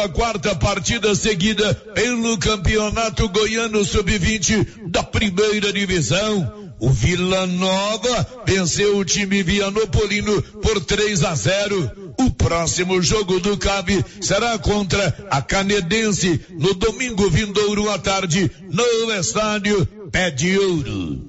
a quarta partida seguida pelo Campeonato Goiano Sub-20 da primeira divisão. O Vila Nova venceu o time Vianopolino por 3 a 0. O próximo jogo do CAB será contra a Canedense no domingo vindouro à tarde no estádio Pé de Ouro.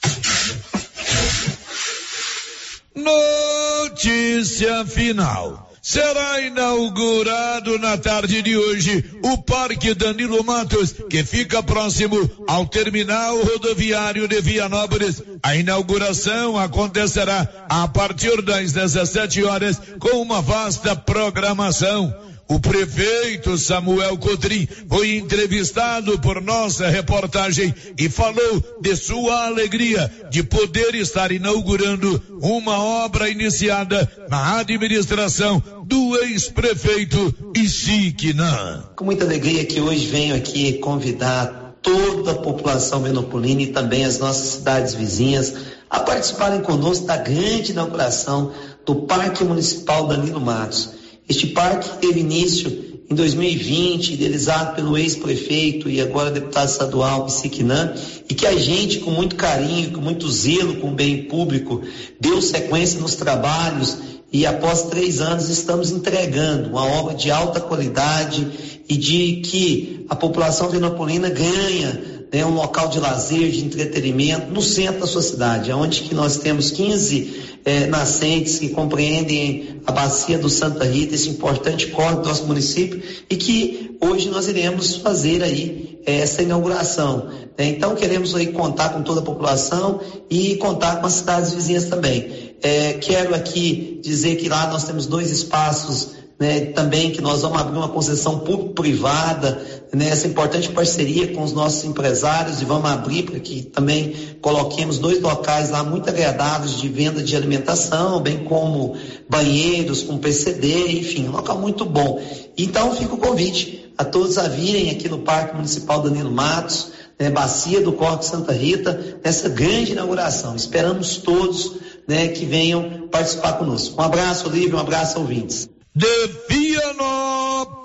Notícia final. Será inaugurado na tarde de hoje o Parque Danilo Matos, que fica próximo ao terminal rodoviário de Vianópolis. A inauguração acontecerá a partir das 17 horas com uma vasta programação. O prefeito Samuel Cotrim foi entrevistado por nossa reportagem e falou de sua alegria de poder estar inaugurando uma obra iniciada na administração do ex-prefeito Isiquinã. Com muita alegria que hoje venho aqui convidar toda a população venopolina e também as nossas cidades vizinhas a participarem conosco da grande inauguração do Parque Municipal Danilo Matos. Este parque teve início em 2020, idealizado pelo ex-prefeito e agora deputado estadual Psiquinã, e que a gente, com muito carinho, com muito zelo com o bem público, deu sequência nos trabalhos e após três anos estamos entregando uma obra de alta qualidade e de que a população venopolina ganha né, um local de lazer, de entretenimento no centro da sua cidade, onde que nós temos 15 é, nascentes que compreendem a bacia do Santa Rita, esse importante córrego do nosso município, e que hoje nós iremos fazer aí é, essa inauguração. Né? Então queremos aí contar com toda a população e contar com as cidades vizinhas também. É, quero aqui dizer que lá nós temos dois espaços né, também que nós vamos abrir uma concessão público-privada, né, essa importante parceria com os nossos empresários e vamos abrir para que também coloquemos dois locais lá muito agradáveis de venda de alimentação, bem como banheiros com PCD, enfim, um local muito bom. Então fica o convite a todos a virem aqui no Parque Municipal Danilo Matos, né, Bacia do Corte Santa Rita, nessa grande inauguração. Esperamos todos né, que venham participar conosco. Um abraço, Olívio, um abraço, ouvintes de Vianópolis,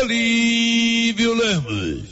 Olívio Lemos.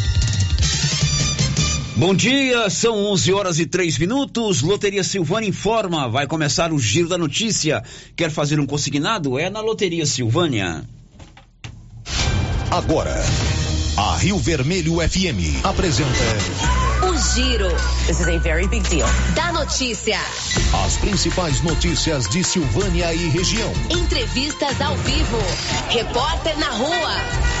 Bom dia, são 11 horas e 3 minutos. Loteria Silvânia informa, vai começar o giro da notícia. Quer fazer um consignado? É na Loteria Silvânia. Agora, a Rio Vermelho FM apresenta o Giro. This is a very big deal. Da notícia. As principais notícias de Silvânia e região. Entrevistas ao vivo. Repórter na rua.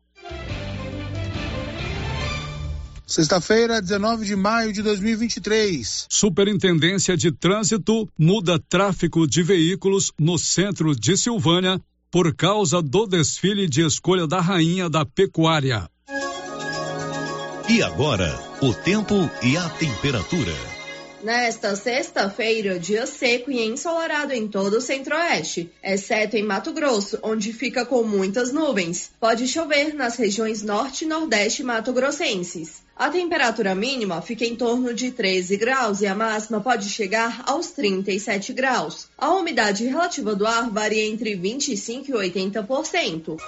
Sexta-feira, 19 de maio de 2023. Superintendência de Trânsito muda tráfego de veículos no centro de Silvânia por causa do desfile de escolha da rainha da pecuária. E agora, o tempo e a temperatura. Nesta sexta-feira, dia seco e ensolarado em todo o centro-oeste, exceto em Mato Grosso, onde fica com muitas nuvens. Pode chover nas regiões norte e nordeste mato-grossenses. A temperatura mínima fica em torno de 13 graus e a máxima pode chegar aos 37 graus. A umidade relativa do ar varia entre 25 e 80%.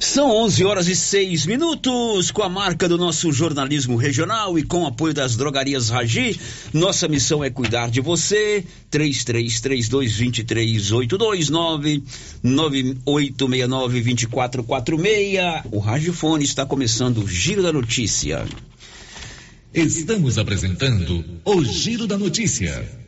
São 11 horas e 6 minutos, com a marca do nosso jornalismo regional e com o apoio das drogarias Ragi. Nossa missão é cuidar de você. 33322382 9869-2446. O Radiofone está começando o Giro da Notícia. Estamos apresentando o Giro da Notícia.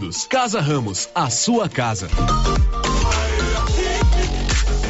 Unidos. Casa Ramos, a sua casa.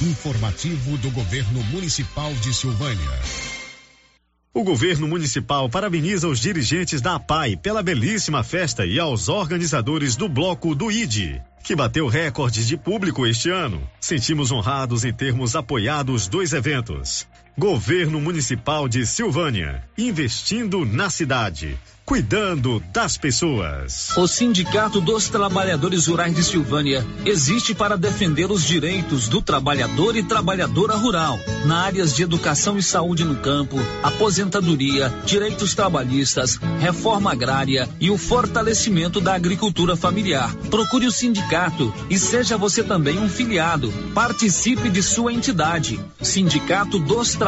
Informativo do Governo Municipal de Silvânia. O governo municipal parabeniza os dirigentes da APAI pela belíssima festa e aos organizadores do bloco do ID, que bateu recordes de público este ano. Sentimos honrados em termos apoiado os dois eventos. Governo Municipal de Silvânia, investindo na cidade cuidando das pessoas. O Sindicato dos Trabalhadores Rurais de Silvânia existe para defender os direitos do trabalhador e trabalhadora rural, na áreas de educação e saúde no campo, aposentadoria, direitos trabalhistas, reforma agrária e o fortalecimento da agricultura familiar. Procure o sindicato e seja você também um filiado. Participe de sua entidade. Sindicato dos Trabalhadores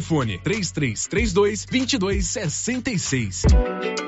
3332 2266.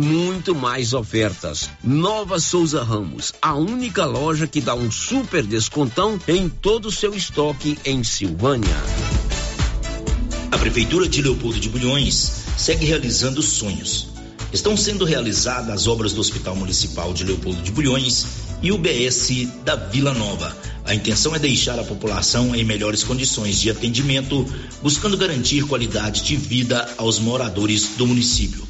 muito mais ofertas. Nova Souza Ramos, a única loja que dá um super descontão em todo o seu estoque em Silvânia. A Prefeitura de Leopoldo de Bulhões segue realizando sonhos. Estão sendo realizadas as obras do Hospital Municipal de Leopoldo de Bulhões e o BS da Vila Nova. A intenção é deixar a população em melhores condições de atendimento, buscando garantir qualidade de vida aos moradores do município.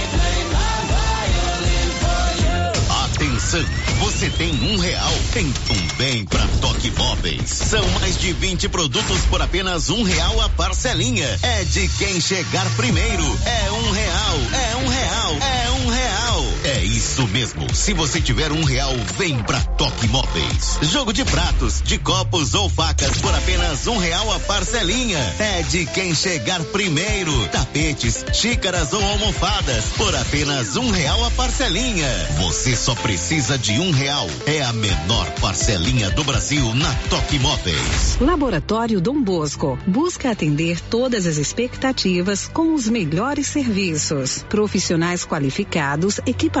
Atenção, você tem um real, então vem pra Toque Móveis. São mais de 20 produtos por apenas um real a parcelinha. É de quem chegar primeiro. É um real, é um real, é um real. É isso mesmo. Se você tiver um real, vem pra Toque Móveis. Jogo de pratos, de copos ou facas por apenas um real a parcelinha. É de quem chegar primeiro. Tapetes, xícaras ou almofadas por apenas um real a parcelinha. Você só precisa de um real. É a menor parcelinha do Brasil na Toque Móveis. Laboratório Dom Bosco busca atender todas as expectativas com os melhores serviços. Profissionais qualificados, equipamentos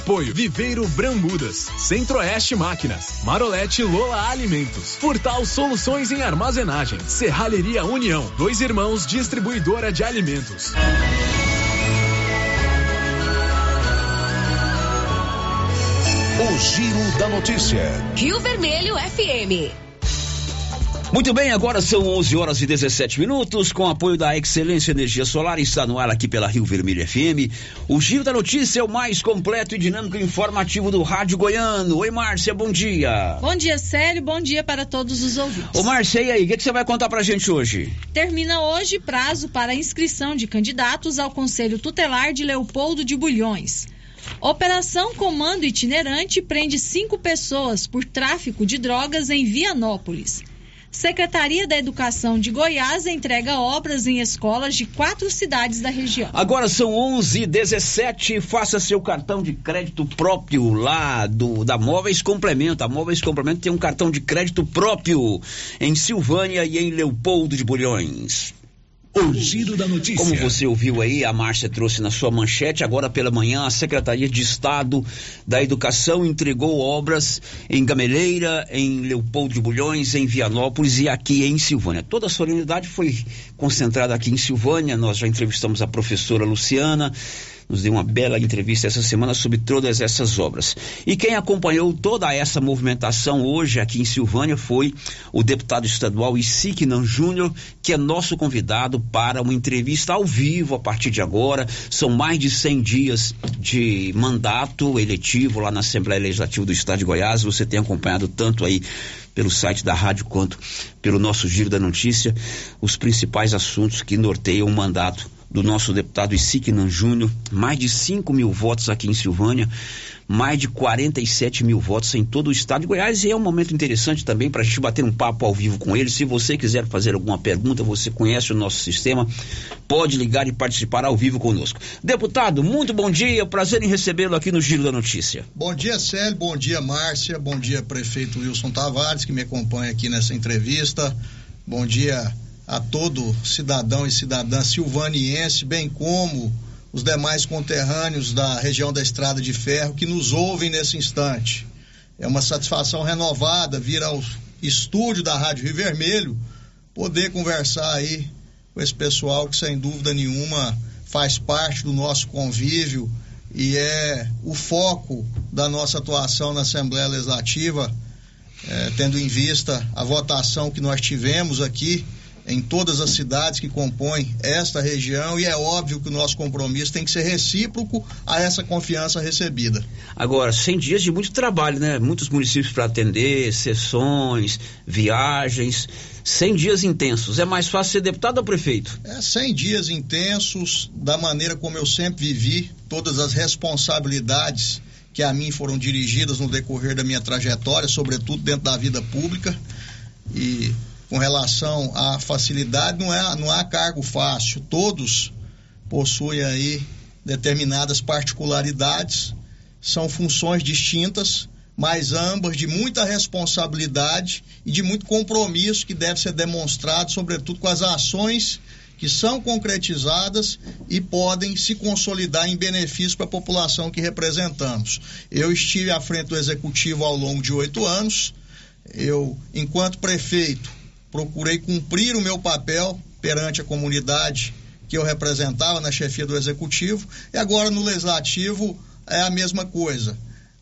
Apoio Viveiro Brambudas, Centro-Oeste Máquinas, Marolete Lola Alimentos, Furtal Soluções em Armazenagem, Serralheria União, Dois Irmãos Distribuidora de Alimentos. O Giro da Notícia. Rio Vermelho FM. Muito bem, agora são 11 horas e 17 minutos, com apoio da Excelência Energia Solar, está no ar aqui pela Rio Vermelho FM. O Giro da Notícia é o mais completo e dinâmico e informativo do Rádio Goiano. Oi, Márcia, bom dia. Bom dia, Célio, bom dia para todos os ouvintes. Ô, Márcia, e aí, o que, que você vai contar pra gente hoje? Termina hoje prazo para inscrição de candidatos ao Conselho Tutelar de Leopoldo de Bulhões. Operação Comando Itinerante prende cinco pessoas por tráfico de drogas em Vianópolis. Secretaria da Educação de Goiás entrega obras em escolas de quatro cidades da região. Agora são 11 17 faça seu cartão de crédito próprio lá do da Móveis Complemento. A Móveis Complemento tem um cartão de crédito próprio em Silvânia e em Leopoldo de Bulhões. Giro da notícia. Como você ouviu aí, a Márcia trouxe na sua manchete, agora pela manhã, a Secretaria de Estado da Educação entregou obras em Gameleira, em Leopoldo de Bulhões, em Vianópolis e aqui em Silvânia. Toda a solenidade foi concentrada aqui em Silvânia. Nós já entrevistamos a professora Luciana nos deu uma bela entrevista essa semana sobre todas essas obras. E quem acompanhou toda essa movimentação hoje aqui em Silvânia foi o deputado estadual Isiknan Júnior, que é nosso convidado para uma entrevista ao vivo a partir de agora. São mais de 100 dias de mandato eletivo lá na Assembleia Legislativa do Estado de Goiás. Você tem acompanhado tanto aí pelo site da rádio quanto pelo nosso Giro da Notícia os principais assuntos que norteiam o mandato do nosso deputado Isiknan Júnior, mais de 5 mil votos aqui em Silvânia, mais de 47 mil votos em todo o estado de Goiás e é um momento interessante também para a gente bater um papo ao vivo com ele. Se você quiser fazer alguma pergunta, você conhece o nosso sistema, pode ligar e participar ao vivo conosco. Deputado, muito bom dia, prazer em recebê-lo aqui no Giro da Notícia. Bom dia, Célio, bom dia, Márcia, bom dia, prefeito Wilson Tavares, que me acompanha aqui nessa entrevista. Bom dia a todo cidadão e cidadã silvaniense, bem como os demais conterrâneos da região da Estrada de Ferro que nos ouvem nesse instante. É uma satisfação renovada vir ao estúdio da Rádio Rio Vermelho poder conversar aí com esse pessoal que sem dúvida nenhuma faz parte do nosso convívio e é o foco da nossa atuação na Assembleia Legislativa, é, tendo em vista a votação que nós tivemos aqui em todas as cidades que compõem esta região e é óbvio que o nosso compromisso tem que ser recíproco a essa confiança recebida. Agora, 100 dias de muito trabalho, né? Muitos municípios para atender, sessões, viagens, 100 dias intensos. É mais fácil ser deputado ou prefeito? É 100 dias intensos, da maneira como eu sempre vivi, todas as responsabilidades que a mim foram dirigidas no decorrer da minha trajetória, sobretudo dentro da vida pública. E com relação à facilidade, não, é, não há cargo fácil. Todos possuem aí determinadas particularidades, são funções distintas, mas ambas de muita responsabilidade e de muito compromisso que deve ser demonstrado, sobretudo com as ações que são concretizadas e podem se consolidar em benefício para a população que representamos. Eu estive à frente do executivo ao longo de oito anos. Eu, enquanto prefeito, procurei cumprir o meu papel perante a comunidade que eu representava na chefia do executivo, e agora no legislativo é a mesma coisa.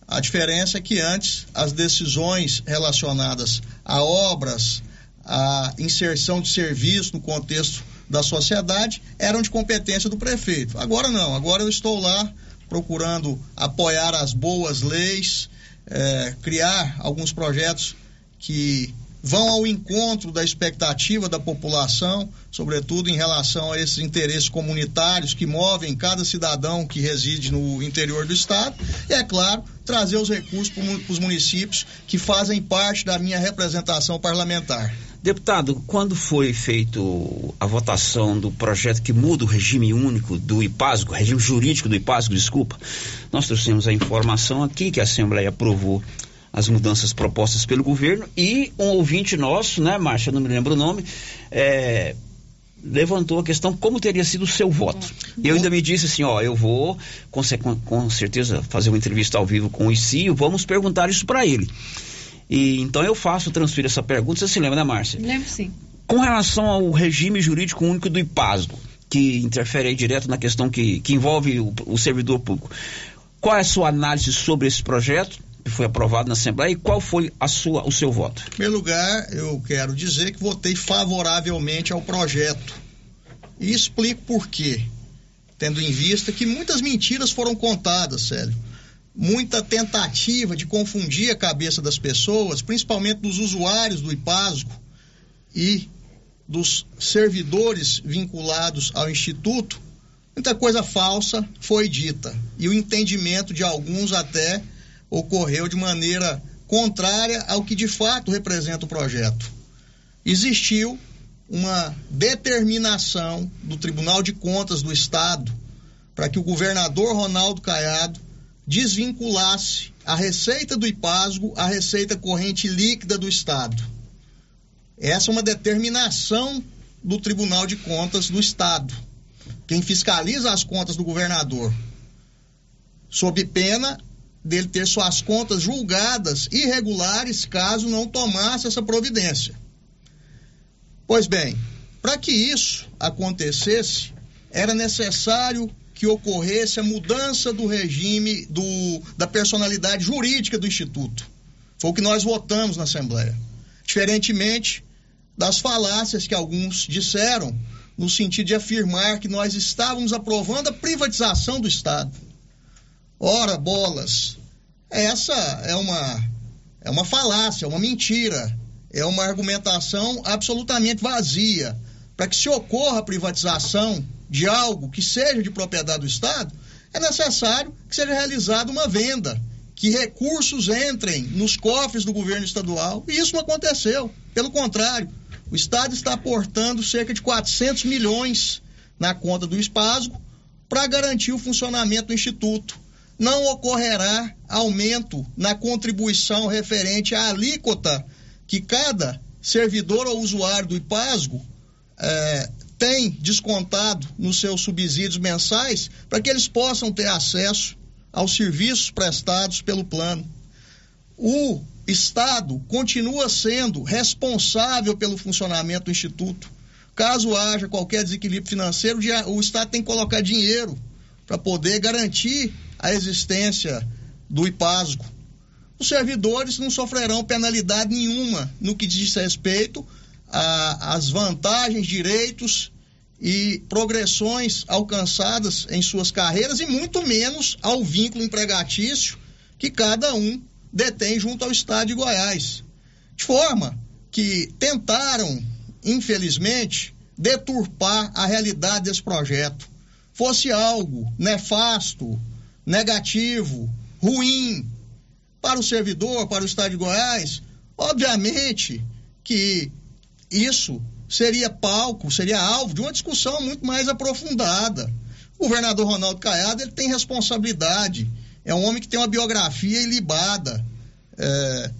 A diferença é que antes as decisões relacionadas a obras, a inserção de serviço no contexto da sociedade eram de competência do prefeito. Agora não, agora eu estou lá procurando apoiar as boas leis, eh, criar alguns projetos que vão ao encontro da expectativa da população, sobretudo em relação a esses interesses comunitários que movem cada cidadão que reside no interior do estado, e é claro, trazer os recursos para os municípios que fazem parte da minha representação parlamentar. Deputado, quando foi feito a votação do projeto que muda o regime único do IPASGO, regime jurídico do IPASGO, desculpa, nós trouxemos a informação aqui que a Assembleia aprovou as mudanças propostas pelo governo e um ouvinte nosso, né, Márcia, não me lembro o nome, é, levantou a questão como teria sido o seu voto. Eu ainda me disse assim, ó, eu vou com, com certeza fazer uma entrevista ao vivo com o ICIO, vamos perguntar isso para ele. E então eu faço, transfiro essa pergunta, você se lembra, né, Márcia? Lembro sim. Com relação ao regime jurídico único do IPASGO, que interfere aí direto na questão que, que envolve o, o servidor público, qual é a sua análise sobre esse projeto? Foi aprovado na Assembleia e qual foi a sua, o seu voto? Em primeiro lugar, eu quero dizer que votei favoravelmente ao projeto. E explico por quê. Tendo em vista que muitas mentiras foram contadas, Célio. Muita tentativa de confundir a cabeça das pessoas, principalmente dos usuários do IPASGO e dos servidores vinculados ao Instituto. Muita coisa falsa foi dita. E o entendimento de alguns até ocorreu de maneira contrária ao que de fato representa o projeto. Existiu uma determinação do Tribunal de Contas do Estado para que o governador Ronaldo Caiado desvinculasse a receita do IPASGO à receita corrente líquida do Estado. Essa é uma determinação do Tribunal de Contas do Estado. Quem fiscaliza as contas do governador, sob pena dele ter suas contas julgadas irregulares caso não tomasse essa providência. Pois bem, para que isso acontecesse, era necessário que ocorresse a mudança do regime do, da personalidade jurídica do Instituto. Foi o que nós votamos na Assembleia. Diferentemente das falácias que alguns disseram, no sentido de afirmar que nós estávamos aprovando a privatização do Estado. Ora, bolas, essa é uma, é uma falácia, uma mentira, é uma argumentação absolutamente vazia. Para que se ocorra a privatização de algo que seja de propriedade do Estado, é necessário que seja realizada uma venda, que recursos entrem nos cofres do governo estadual, e isso não aconteceu. Pelo contrário, o Estado está aportando cerca de 400 milhões na conta do Espasgo para garantir o funcionamento do Instituto não ocorrerá aumento na contribuição referente à alíquota que cada servidor ou usuário do IPASGO eh, tem descontado nos seus subsídios mensais para que eles possam ter acesso aos serviços prestados pelo plano. O Estado continua sendo responsável pelo funcionamento do Instituto. Caso haja qualquer desequilíbrio financeiro, o Estado tem que colocar dinheiro para poder garantir a existência do IPASGO. Os servidores não sofrerão penalidade nenhuma no que diz respeito às vantagens, direitos e progressões alcançadas em suas carreiras e muito menos ao vínculo empregatício que cada um detém junto ao Estado de Goiás. De forma que tentaram, infelizmente, deturpar a realidade desse projeto. Fosse algo nefasto, negativo, ruim para o servidor, para o Estado de Goiás, obviamente que isso seria palco, seria alvo de uma discussão muito mais aprofundada. O governador Ronaldo Caiado ele tem responsabilidade, é um homem que tem uma biografia ilibada. É,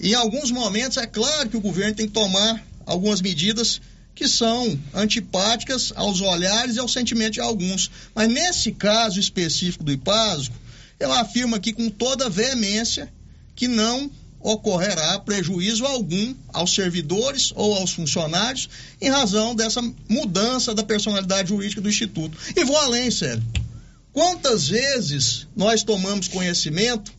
em alguns momentos, é claro que o governo tem que tomar algumas medidas que são antipáticas aos olhares e ao sentimento de alguns. Mas nesse caso específico do IPASGO, eu afirmo aqui com toda veemência que não ocorrerá prejuízo algum aos servidores ou aos funcionários em razão dessa mudança da personalidade jurídica do Instituto. E vou além, sério. Quantas vezes nós tomamos conhecimento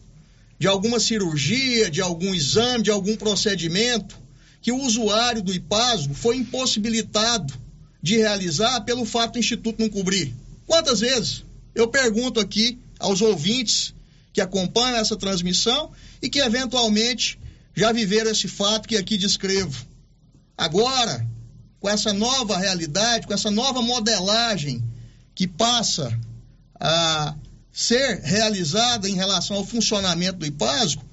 de alguma cirurgia, de algum exame, de algum procedimento que o usuário do IPASGO foi impossibilitado de realizar pelo fato do Instituto não cobrir? Quantas vezes? Eu pergunto aqui aos ouvintes que acompanham essa transmissão e que eventualmente já viveram esse fato que aqui descrevo. Agora, com essa nova realidade, com essa nova modelagem que passa a ser realizada em relação ao funcionamento do IPASGO,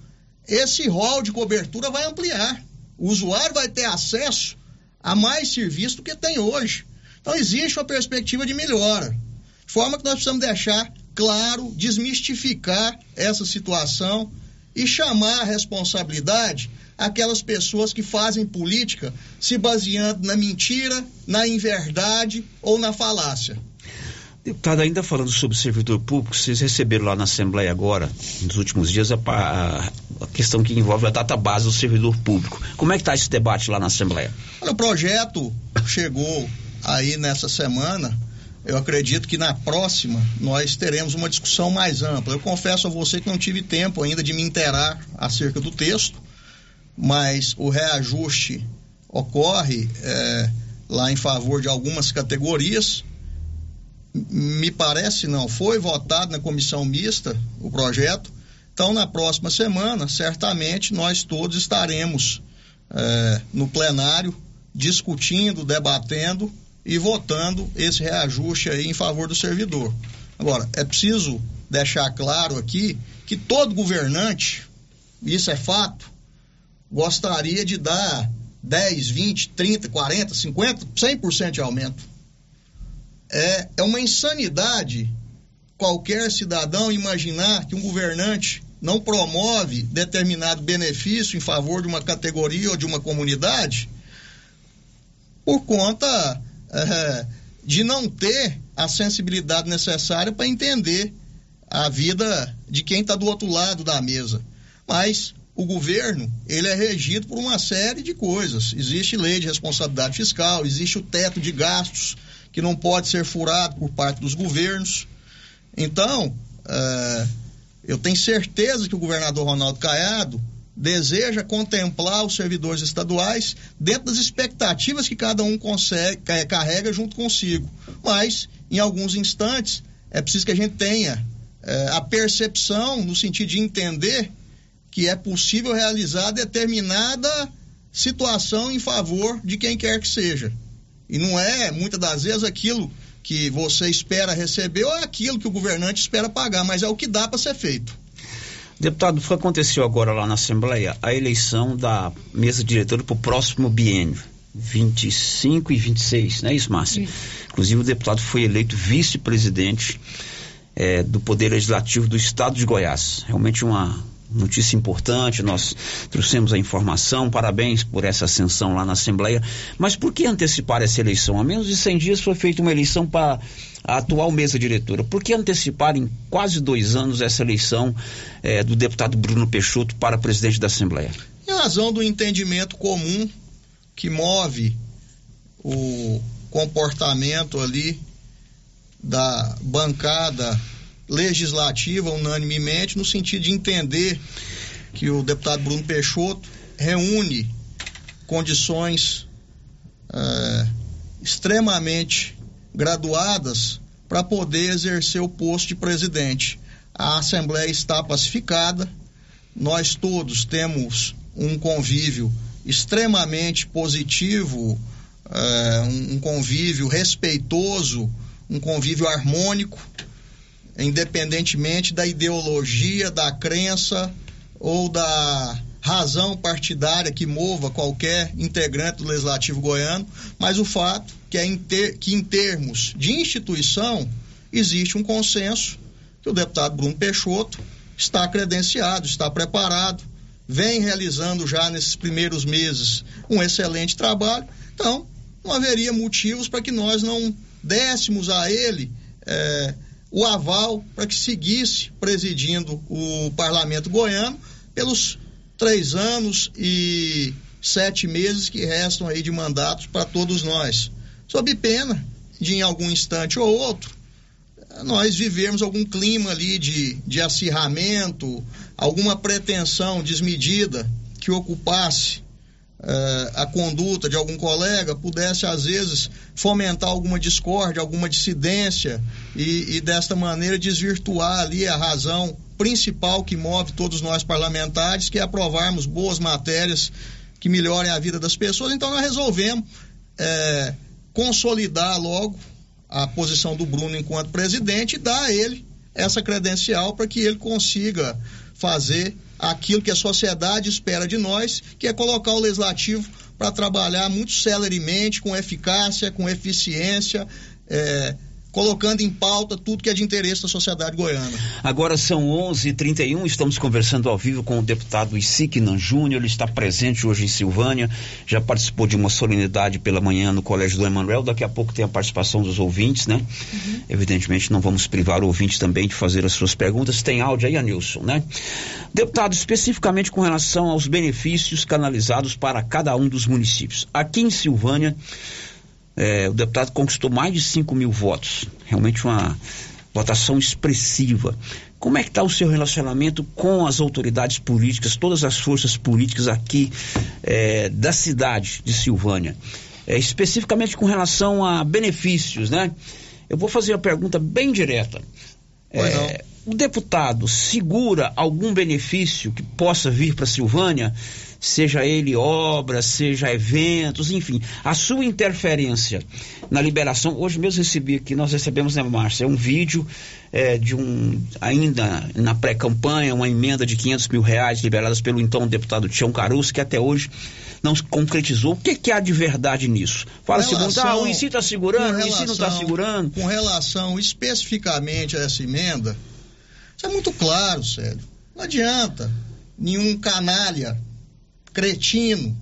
esse rol de cobertura vai ampliar. O usuário vai ter acesso a mais serviço do que tem hoje. Então, existe uma perspectiva de melhora. De forma que nós precisamos deixar claro, desmistificar essa situação e chamar a responsabilidade aquelas pessoas que fazem política se baseando na mentira, na inverdade ou na falácia. Deputado, ainda falando sobre servidor público, vocês receberam lá na Assembleia agora, nos últimos dias, a, a, a questão que envolve a data base do servidor público. Como é que está esse debate lá na Assembleia? Olha, o projeto chegou aí nessa semana eu acredito que na próxima nós teremos uma discussão mais ampla. Eu confesso a você que não tive tempo ainda de me inteirar acerca do texto, mas o reajuste ocorre é, lá em favor de algumas categorias. Me parece não, foi votado na comissão mista o projeto. Então, na próxima semana, certamente nós todos estaremos é, no plenário discutindo, debatendo e votando esse reajuste aí em favor do servidor. Agora, é preciso deixar claro aqui que todo governante, isso é fato, gostaria de dar 10, 20, 30, 40, 50, 100% de aumento. É, é uma insanidade qualquer cidadão imaginar que um governante não promove determinado benefício em favor de uma categoria ou de uma comunidade por conta é, de não ter a sensibilidade necessária para entender a vida de quem está do outro lado da mesa. Mas o governo ele é regido por uma série de coisas. Existe lei de responsabilidade fiscal, existe o teto de gastos que não pode ser furado por parte dos governos. Então, é, eu tenho certeza que o governador Ronaldo Caiado deseja contemplar os servidores estaduais dentro das expectativas que cada um consegue, carrega junto consigo. Mas, em alguns instantes, é preciso que a gente tenha é, a percepção no sentido de entender que é possível realizar determinada situação em favor de quem quer que seja. E não é, muitas das vezes, aquilo que você espera receber ou é aquilo que o governante espera pagar, mas é o que dá para ser feito. Deputado, aconteceu agora lá na Assembleia a eleição da mesa diretora para o próximo biênio, 25 e 26, não é isso, Márcia? Isso. Inclusive, o deputado foi eleito vice-presidente é, do Poder Legislativo do Estado de Goiás. Realmente uma notícia importante, nós trouxemos a informação, parabéns por essa ascensão lá na Assembleia. Mas por que antecipar essa eleição? Há menos de 100 dias foi feita uma eleição para a atual mesa diretora. Por que antecipar em quase dois anos essa eleição eh, do deputado Bruno Peixoto para presidente da Assembleia? Em razão do entendimento comum que move o comportamento ali da bancada legislativa unanimemente no sentido de entender que o deputado Bruno Peixoto reúne condições é, extremamente graduadas para poder exercer o posto de presidente. A Assembleia está pacificada, nós todos temos um convívio extremamente positivo, é, um convívio respeitoso, um convívio harmônico independentemente da ideologia, da crença ou da razão partidária que mova qualquer integrante do Legislativo goiano, mas o fato que é em ter, que em termos de instituição existe um consenso que o deputado Bruno Peixoto está credenciado, está preparado, vem realizando já nesses primeiros meses um excelente trabalho. Então, não haveria motivos para que nós não dessemos a ele eh, o aval para que seguisse presidindo o parlamento goiano pelos três anos e sete meses que restam aí de mandatos para todos nós. Sob pena de, em algum instante ou outro, nós vivermos algum clima ali de, de acirramento, alguma pretensão desmedida que ocupasse uh, a conduta de algum colega, pudesse às vezes fomentar alguma discórdia, alguma dissidência e, e desta maneira desvirtuar ali a razão principal que move todos nós parlamentares, que é aprovarmos boas matérias que melhorem a vida das pessoas. Então nós resolvemos é, consolidar logo a posição do Bruno enquanto presidente e dar a ele essa credencial para que ele consiga fazer aquilo que a sociedade espera de nós, que é colocar o legislativo para trabalhar muito celeremente, com eficácia, com eficiência, é, colocando em pauta tudo que é de interesse da sociedade goiana. Agora são 11:31, estamos conversando ao vivo com o deputado Isiknan Júnior, ele está presente hoje em Silvânia, já participou de uma solenidade pela manhã no Colégio do Emanuel, daqui a pouco tem a participação dos ouvintes, né? Uhum. Evidentemente não vamos privar o ouvinte também de fazer as suas perguntas, tem áudio aí, Anilson, né? Deputado, especificamente com relação aos benefícios canalizados para cada um dos municípios. Aqui em Silvânia, é, o deputado conquistou mais de 5 mil votos. Realmente uma votação expressiva. Como é que está o seu relacionamento com as autoridades políticas, todas as forças políticas aqui é, da cidade de Silvânia? É, especificamente com relação a benefícios, né? Eu vou fazer uma pergunta bem direta. É, o deputado segura algum benefício que possa vir para Silvânia seja ele obras, seja eventos, enfim, a sua interferência na liberação. Hoje mesmo recebi aqui, nós recebemos, né, Márcia, um vídeo é, de um, ainda na pré-campanha, uma emenda de 500 mil reais liberadas pelo então deputado Tião Caruso, que até hoje não se concretizou. O que, que há de verdade nisso? Fala-se muito, ah, o INSI está segurando, o INSI não está segurando. Com relação especificamente a essa emenda, é muito claro, sério. Não adianta nenhum canalha cretino,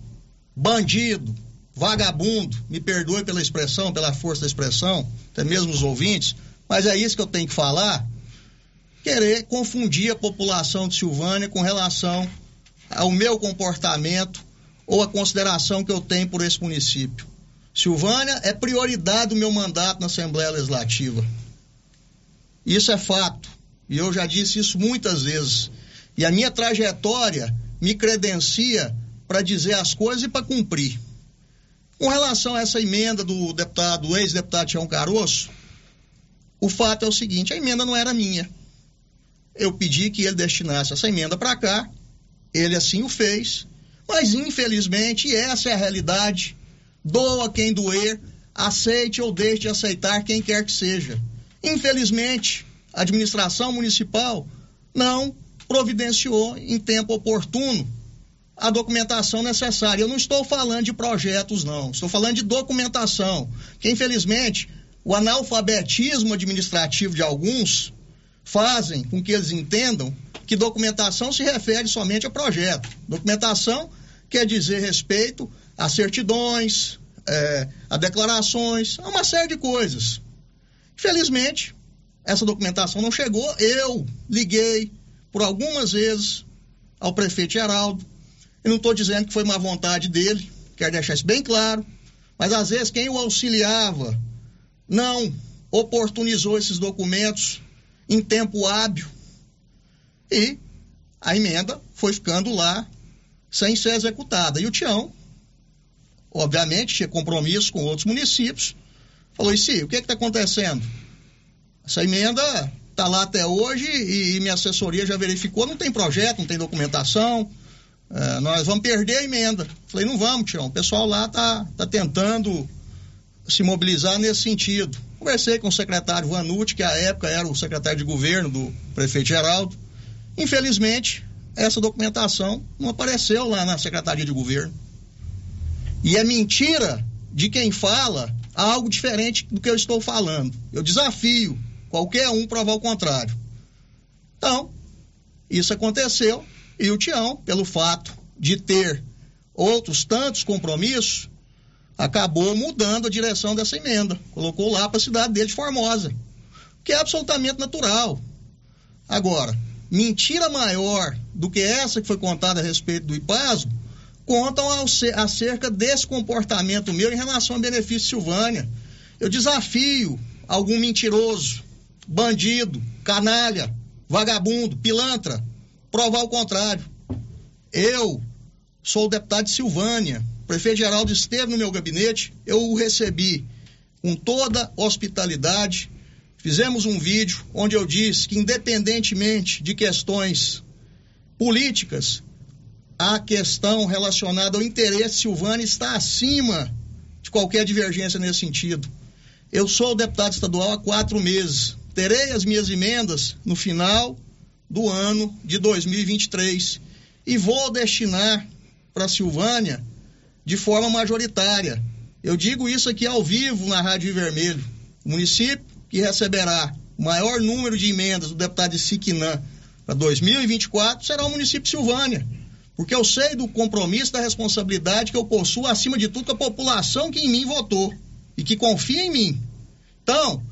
bandido, vagabundo, me perdoe pela expressão, pela força da expressão, até mesmo os ouvintes, mas é isso que eu tenho que falar. Querer confundir a população de Silvânia com relação ao meu comportamento ou a consideração que eu tenho por esse município. Silvânia é prioridade do meu mandato na Assembleia Legislativa. Isso é fato. E eu já disse isso muitas vezes. E a minha trajetória me credencia para dizer as coisas e para cumprir. Com relação a essa emenda do deputado, ex-deputado Tião Caroço, o fato é o seguinte: a emenda não era minha. Eu pedi que ele destinasse essa emenda para cá, ele assim o fez, mas infelizmente essa é a realidade. Doa quem doer, aceite ou deixe de aceitar quem quer que seja. Infelizmente, a administração municipal não providenciou em tempo oportuno a documentação necessária. Eu não estou falando de projetos, não. Estou falando de documentação. Que, infelizmente, o analfabetismo administrativo de alguns fazem com que eles entendam que documentação se refere somente a projeto. Documentação quer dizer respeito a certidões, é, a declarações, a uma série de coisas. Infelizmente, essa documentação não chegou. Eu liguei por algumas vezes ao prefeito Geraldo, eu não estou dizendo que foi uma vontade dele, quero deixar isso bem claro, mas às vezes quem o auxiliava não oportunizou esses documentos em tempo hábil e a emenda foi ficando lá sem ser executada. E o Tião, obviamente, tinha compromisso com outros municípios, falou: e se, o que é está acontecendo? Essa emenda está lá até hoje e, e minha assessoria já verificou, não tem projeto, não tem documentação. É, nós vamos perder a emenda. Falei, não vamos, Tião. O pessoal lá tá, tá tentando se mobilizar nesse sentido. Conversei com o secretário Vanucci, que à época era o secretário de governo do prefeito Geraldo. Infelizmente, essa documentação não apareceu lá na secretaria de governo. E é mentira de quem fala algo diferente do que eu estou falando. Eu desafio qualquer um provar o contrário. Então, isso aconteceu e o Tião, pelo fato de ter outros tantos compromissos, acabou mudando a direção dessa emenda. Colocou lá para a cidade dele de Formosa, que é absolutamente natural. Agora, mentira maior do que essa que foi contada a respeito do IPASO, contam acerca desse comportamento meu em relação ao benefício Silvânia. Eu desafio algum mentiroso, bandido, canalha, vagabundo, pilantra, provar o contrário. Eu sou o deputado de Silvânia, o prefeito Geraldo esteve no meu gabinete, eu o recebi com toda hospitalidade. Fizemos um vídeo onde eu disse que, independentemente de questões políticas, a questão relacionada ao interesse Silvânia está acima de qualquer divergência nesse sentido. Eu sou deputado estadual há quatro meses. Terei as minhas emendas no final do ano de 2023 e vou destinar para Silvânia de forma majoritária. Eu digo isso aqui ao vivo na Rádio Vermelho. O município que receberá o maior número de emendas do deputado de Siquinã para 2024 será o município de Silvânia. Porque eu sei do compromisso, da responsabilidade que eu possuo, acima de tudo, com a população que em mim votou e que confia em mim. Então,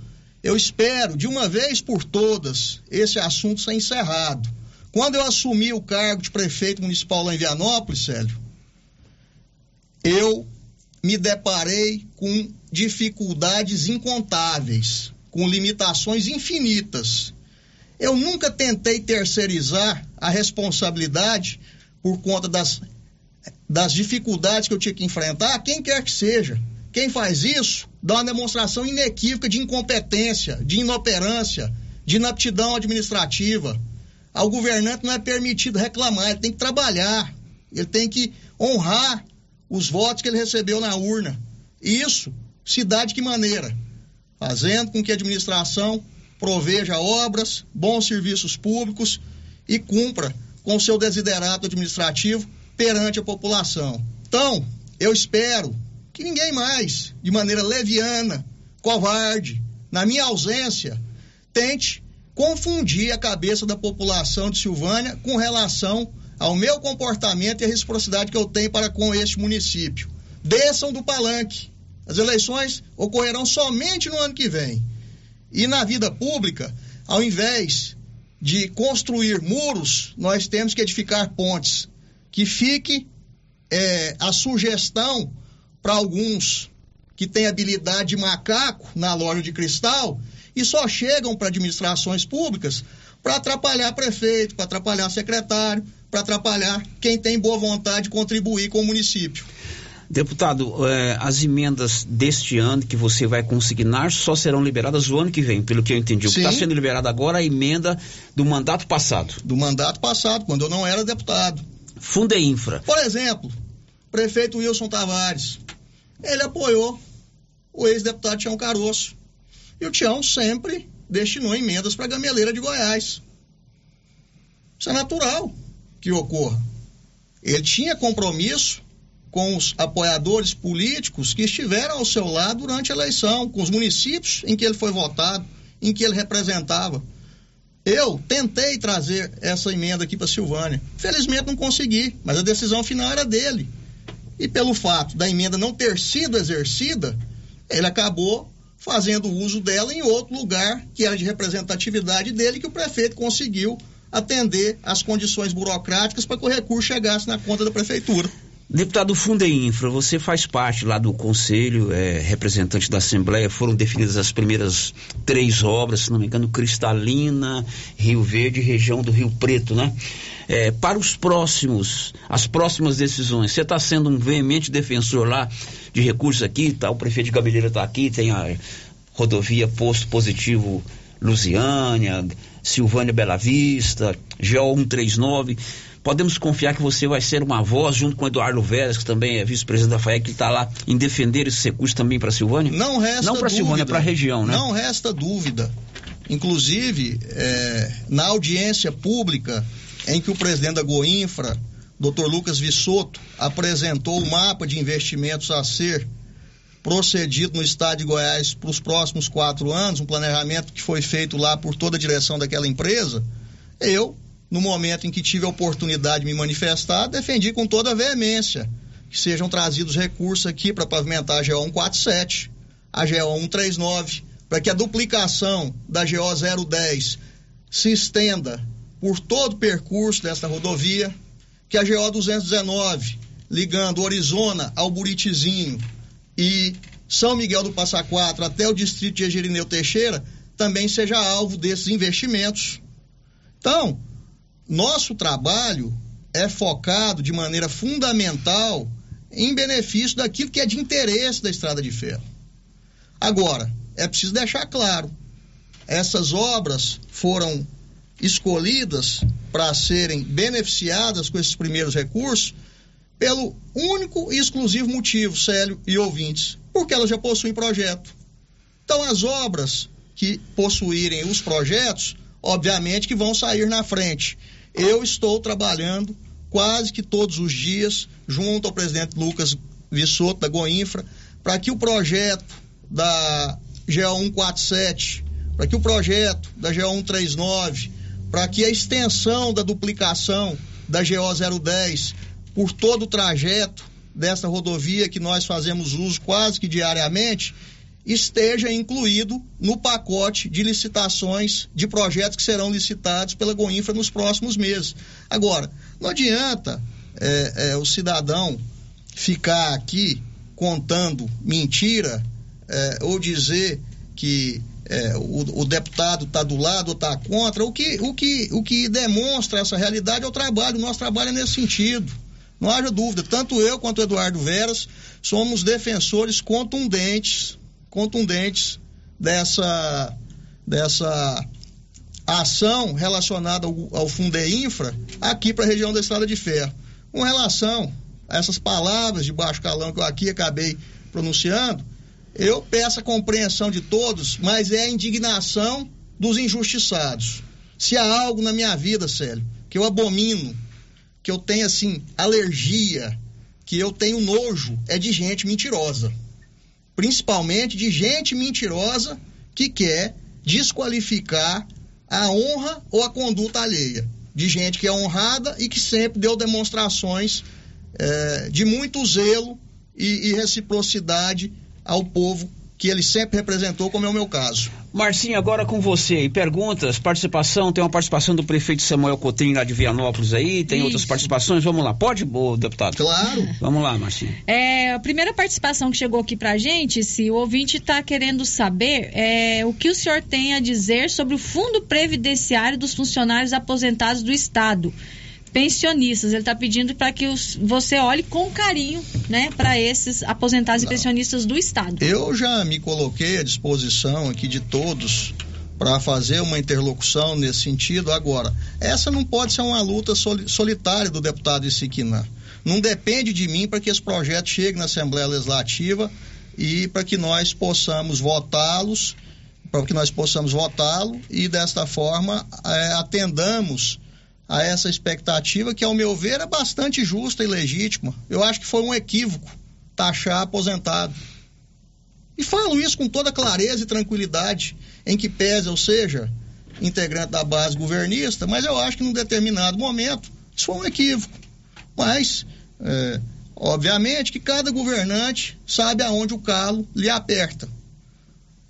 eu espero, de uma vez por todas, esse assunto ser encerrado. Quando eu assumi o cargo de prefeito municipal lá em Vianópolis, Célio, eu me deparei com dificuldades incontáveis, com limitações infinitas. Eu nunca tentei terceirizar a responsabilidade por conta das, das dificuldades que eu tinha que enfrentar, quem quer que seja. Quem faz isso dá uma demonstração inequívoca de incompetência, de inoperância, de inaptidão administrativa. Ao governante não é permitido reclamar, ele tem que trabalhar, ele tem que honrar os votos que ele recebeu na urna. Isso se dá de que maneira? Fazendo com que a administração proveja obras, bons serviços públicos e cumpra com seu desiderato administrativo perante a população. Então, eu espero que ninguém mais, de maneira leviana, covarde, na minha ausência, tente confundir a cabeça da população de Silvânia com relação ao meu comportamento e a reciprocidade que eu tenho para com este município. Desçam do palanque. As eleições ocorrerão somente no ano que vem. E na vida pública, ao invés de construir muros, nós temos que edificar pontes. Que fique é, a sugestão para alguns que têm habilidade de macaco na loja de cristal e só chegam para administrações públicas para atrapalhar prefeito, para atrapalhar secretário, para atrapalhar quem tem boa vontade de contribuir com o município. Deputado, eh, as emendas deste ano que você vai consignar só serão liberadas o ano que vem, pelo que eu entendi. O que está sendo liberado agora é a emenda do mandato passado. Do mandato passado, quando eu não era deputado. Funde Infra. Por exemplo, prefeito Wilson Tavares. Ele apoiou o ex-deputado Tião Caroço. E o Tião sempre destinou emendas para a gameleira de Goiás. Isso é natural que ocorra. Ele tinha compromisso com os apoiadores políticos que estiveram ao seu lado durante a eleição, com os municípios em que ele foi votado, em que ele representava. Eu tentei trazer essa emenda aqui para Silvânia. Felizmente não consegui, mas a decisão final era dele. E pelo fato da emenda não ter sido exercida, ele acabou fazendo uso dela em outro lugar que era de representatividade dele, que o prefeito conseguiu atender às condições burocráticas para que o recurso chegasse na conta da prefeitura. Deputado Fundeinfra, você faz parte lá do conselho, é, representante da Assembleia, foram definidas as primeiras três obras, se não me engano, Cristalina, Rio Verde e região do Rio Preto, né? É, para os próximos, as próximas decisões, você está sendo um veemente defensor lá de recursos aqui, tá? O prefeito de Gabeleira está aqui, tem a rodovia Posto Positivo Lusiânia, Silvânia Bela Vista, GO 139 podemos confiar que você vai ser uma voz junto com Eduardo Veras, que também é vice-presidente da FAEC, que está lá em defender esse recurso também para Silvânia? Não resta Não para Silvânia, para a região, né? Não resta dúvida. Inclusive, é, na audiência pública em que o presidente da Goinfra, Dr. Lucas Vissoto, apresentou o mapa de investimentos a ser procedido no estado de Goiás para os próximos quatro anos, um planejamento que foi feito lá por toda a direção daquela empresa, eu no momento em que tive a oportunidade de me manifestar, defendi com toda a veemência que sejam trazidos recursos aqui para pavimentar a GO 147, a GO 139, para que a duplicação da GO 010 se estenda por todo o percurso desta rodovia, que a GO 219, ligando Orizona ao Buritizinho e São Miguel do Passa Quatro até o distrito de Egerineu Teixeira, também seja alvo desses investimentos. Então, nosso trabalho é focado de maneira fundamental em benefício daquilo que é de interesse da estrada de ferro. Agora, é preciso deixar claro: essas obras foram escolhidas para serem beneficiadas com esses primeiros recursos pelo único e exclusivo motivo, Célio e ouvintes, porque elas já possuem projeto. Então, as obras que possuírem os projetos, obviamente que vão sair na frente. Eu estou trabalhando quase que todos os dias, junto ao presidente Lucas Vissoto, da Goinfra, para que o projeto da GO 147, para que o projeto da GO 139, para que a extensão da duplicação da GO 010 por todo o trajeto dessa rodovia que nós fazemos uso quase que diariamente, esteja incluído no pacote de licitações de projetos que serão licitados pela Goinfra nos próximos meses. Agora, não adianta é, é, o cidadão ficar aqui contando mentira é, ou dizer que é, o, o, deputado está do lado ou está contra. O que, o, que, o que demonstra essa realidade é o trabalho. O nosso trabalho é nesse sentido. Não haja dúvida. Tanto eu quanto o Eduardo Veras somos defensores contundentes contundentes dessa, dessa ação relacionada ao, ao Fundeinfra aqui para a região da Estrada de Ferro. Com relação a essas palavras de baixo calão que eu aqui acabei pronunciando, eu peço a compreensão de todos, mas é a indignação dos injustiçados. Se há algo na minha vida, Célio, que eu abomino, que eu tenho assim alergia, que eu tenho nojo, é de gente mentirosa principalmente de gente mentirosa que quer desqualificar a honra ou a conduta alheia. De gente que é honrada e que sempre deu demonstrações é, de muito zelo e, e reciprocidade ao povo que ele sempre representou, como é o meu caso. Marcinho, agora com você. Perguntas, participação, tem uma participação do prefeito Samuel Cotrim lá de Vianópolis aí, tem Isso. outras participações, vamos lá. Pode, deputado? Claro. Vamos lá, Marcinho. É, a primeira participação que chegou aqui pra gente, se o ouvinte está querendo saber é, o que o senhor tem a dizer sobre o fundo previdenciário dos funcionários aposentados do Estado pensionistas. Ele está pedindo para que os, você olhe com carinho, né, para esses aposentados não. e pensionistas do estado. Eu já me coloquei à disposição aqui de todos para fazer uma interlocução nesse sentido. Agora, essa não pode ser uma luta solitária do deputado Isiquinã. Não depende de mim para que esse projeto chegue na Assembleia Legislativa e para que nós possamos votá-los, para que nós possamos votá-lo e desta forma é, atendamos a essa expectativa que, ao meu ver, é bastante justa e legítima. Eu acho que foi um equívoco taxar aposentado. E falo isso com toda clareza e tranquilidade, em que pese eu seja integrante da base governista, mas eu acho que num determinado momento isso foi um equívoco. Mas, é, obviamente, que cada governante sabe aonde o calo lhe aperta.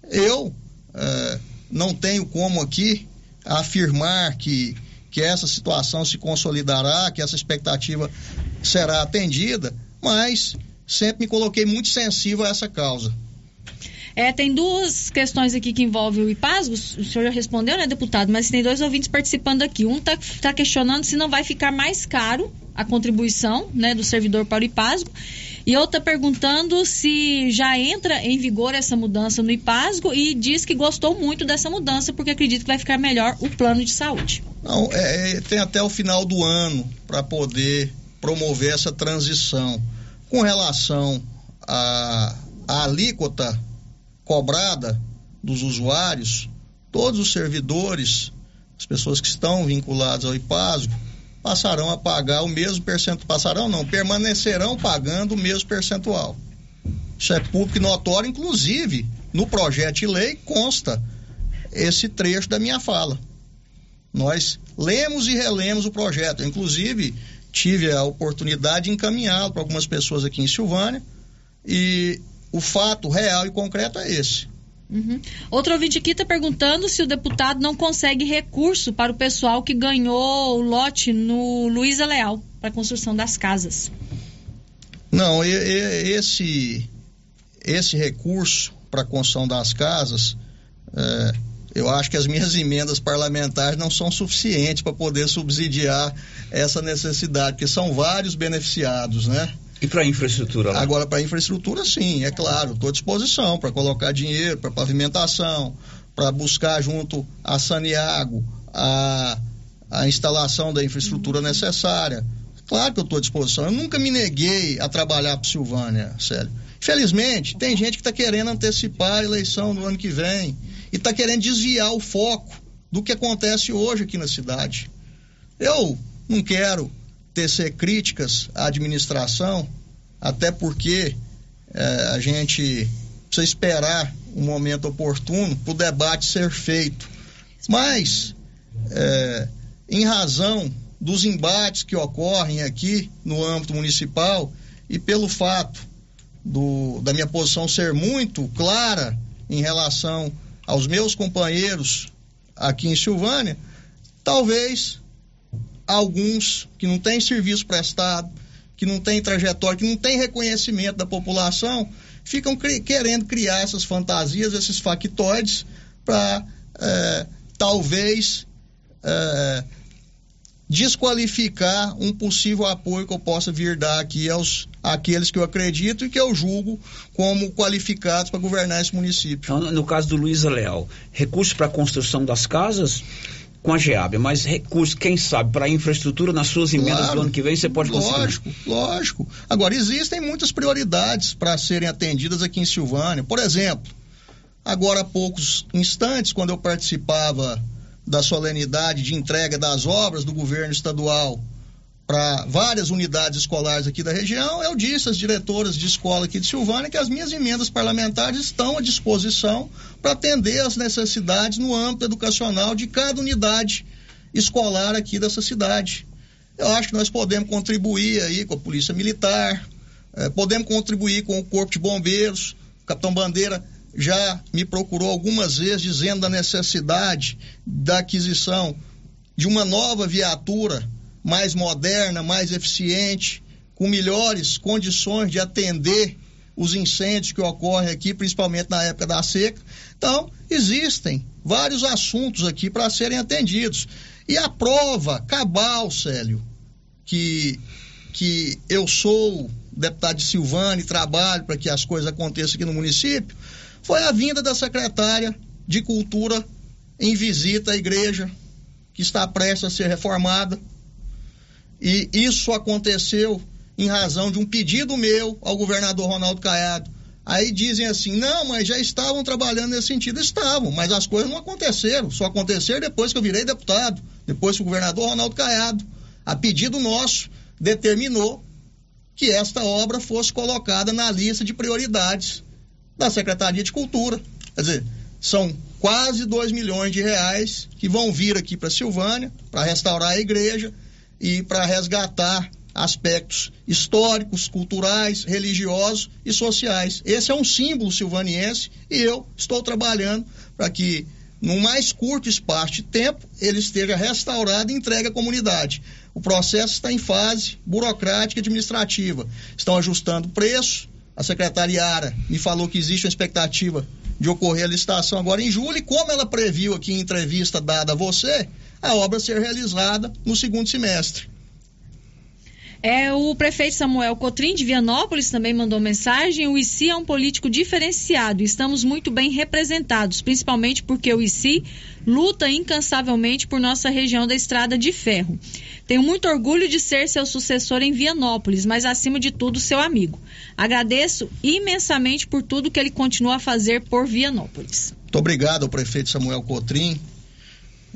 Eu é, não tenho como aqui afirmar que que essa situação se consolidará, que essa expectativa será atendida, mas sempre me coloquei muito sensível a essa causa. É, tem duas questões aqui que envolvem o IPASGO, o senhor já respondeu, né, deputado? Mas tem dois ouvintes participando aqui. Um está tá questionando se não vai ficar mais caro a contribuição né, do servidor para o IPASGO. E está perguntando se já entra em vigor essa mudança no IPASGO e diz que gostou muito dessa mudança porque acredita que vai ficar melhor o plano de saúde. Não, é, é tem até o final do ano para poder promover essa transição. Com relação à, à alíquota cobrada dos usuários, todos os servidores, as pessoas que estão vinculadas ao IPASGO, passarão a pagar o mesmo percentual. Passarão não, permanecerão pagando o mesmo percentual. Isso é público e notório, inclusive no projeto de lei consta esse trecho da minha fala. Nós lemos e relemos o projeto. Eu, inclusive, tive a oportunidade de encaminhá-lo para algumas pessoas aqui em Silvânia. E o fato real e concreto é esse. Uhum. Outro ouvinte aqui está perguntando se o deputado não consegue recurso para o pessoal que ganhou o lote no Luiza Leal para a construção das casas. Não, esse, esse recurso para a construção das casas, é, eu acho que as minhas emendas parlamentares não são suficientes para poder subsidiar essa necessidade, porque são vários beneficiados, né? E para infraestrutura? Lá? Agora, para infraestrutura, sim, é claro, estou à disposição para colocar dinheiro para pavimentação, para buscar junto a Saniago a, a instalação da infraestrutura uhum. necessária. Claro que eu estou à disposição. Eu nunca me neguei a trabalhar para Silvânia, sério. Felizmente, tem gente que está querendo antecipar a eleição no ano que vem e está querendo desviar o foco do que acontece hoje aqui na cidade. Eu não quero tecer críticas à administração, até porque é, a gente precisa esperar um momento oportuno para o debate ser feito. Mas, é, em razão dos embates que ocorrem aqui no âmbito municipal e pelo fato do, da minha posição ser muito clara em relação aos meus companheiros aqui em Silvânia, talvez alguns que não têm serviço prestado, que não têm trajetória, que não têm reconhecimento da população, ficam cri querendo criar essas fantasias, esses factoides, para é, talvez é, desqualificar um possível apoio que eu possa vir dar aqui aos aqueles que eu acredito e que eu julgo como qualificados para governar esse município. Então, no caso do Luiz Leal, recursos para a construção das casas com a GEAB, mas recursos, quem sabe, para a infraestrutura nas suas emendas claro, do ano que vem, você pode conseguir. Lógico, lógico. Agora, existem muitas prioridades para serem atendidas aqui em Silvânia. Por exemplo, agora há poucos instantes, quando eu participava da solenidade de entrega das obras do governo estadual para várias unidades escolares aqui da região, eu disse às diretoras de escola aqui de Silvânia que as minhas emendas parlamentares estão à disposição para atender às necessidades no âmbito educacional de cada unidade escolar aqui dessa cidade. Eu acho que nós podemos contribuir aí com a Polícia Militar, eh, podemos contribuir com o Corpo de Bombeiros, o Capitão Bandeira já me procurou algumas vezes dizendo da necessidade da aquisição de uma nova viatura mais moderna, mais eficiente, com melhores condições de atender os incêndios que ocorrem aqui, principalmente na época da seca. Então, existem vários assuntos aqui para serem atendidos. E a prova cabal, Célio, que, que eu sou deputado de Silvânia e trabalho para que as coisas aconteçam aqui no município, foi a vinda da secretária de Cultura em visita à igreja, que está prestes a ser reformada. E isso aconteceu em razão de um pedido meu ao governador Ronaldo Caiado. Aí dizem assim: não, mas já estavam trabalhando nesse sentido. Estavam, mas as coisas não aconteceram. Só aconteceram depois que eu virei deputado, depois que o governador Ronaldo Caiado, a pedido nosso, determinou que esta obra fosse colocada na lista de prioridades da Secretaria de Cultura. Quer dizer, são quase 2 milhões de reais que vão vir aqui para Silvânia para restaurar a igreja e para resgatar aspectos históricos, culturais, religiosos e sociais. Esse é um símbolo silvaniense e eu estou trabalhando para que, no mais curto espaço de tempo, ele esteja restaurado e entregue à comunidade. O processo está em fase burocrática e administrativa. Estão ajustando preço. A secretariara me falou que existe uma expectativa de ocorrer a licitação agora em julho, e como ela previu aqui em entrevista dada a você, a obra ser realizada no segundo semestre. É, o prefeito Samuel Cotrim de Vianópolis também mandou mensagem. O ICI é um político diferenciado. Estamos muito bem representados, principalmente porque o ICI luta incansavelmente por nossa região da Estrada de Ferro. Tenho muito orgulho de ser seu sucessor em Vianópolis, mas acima de tudo, seu amigo. Agradeço imensamente por tudo que ele continua a fazer por Vianópolis. Muito obrigado ao prefeito Samuel Cotrim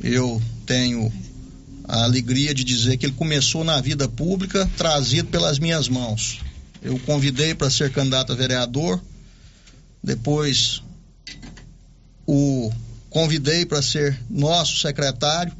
eu tenho a alegria de dizer que ele começou na vida pública trazido pelas minhas mãos. Eu convidei para ser candidato a vereador, depois o convidei para ser nosso secretário,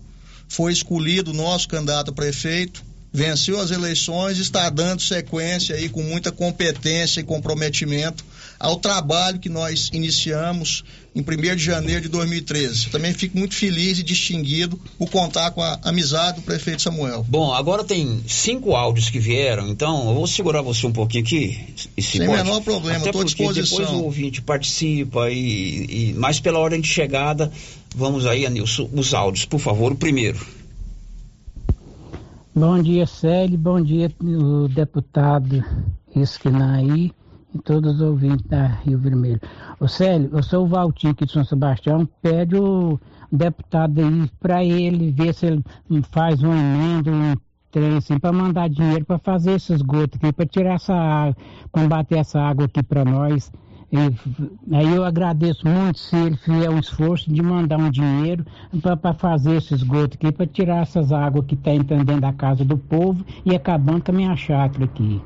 foi escolhido nosso candidato a prefeito, venceu as eleições, está dando sequência aí com muita competência e comprometimento ao trabalho que nós iniciamos em 1 de janeiro de 2013. Também fico muito feliz e distinguido por contar com a amizade do prefeito Samuel. Bom, agora tem cinco áudios que vieram, então eu vou segurar você um pouquinho aqui. Sem pode. menor problema, estou à disposição. Depois o ouvinte participa e, e mais pela ordem de chegada, vamos aí, Anilson, os áudios, por favor, o primeiro. Bom dia, Célio, bom dia, o deputado Esquinaí todos os ouvintes da Rio Vermelho. Ô Célio, eu sou o Valtinho aqui de São Sebastião, pede o deputado aí para ele ver se ele faz um emenda, um trem assim, para mandar dinheiro para fazer esses gotos aqui, para tirar essa água, combater essa água aqui para nós. E, aí eu agradeço muito se ele fizer um esforço de mandar um dinheiro para fazer esse esgoto aqui, para tirar essas águas que está entrando dentro da casa do povo e acabando com a minha chácara aqui.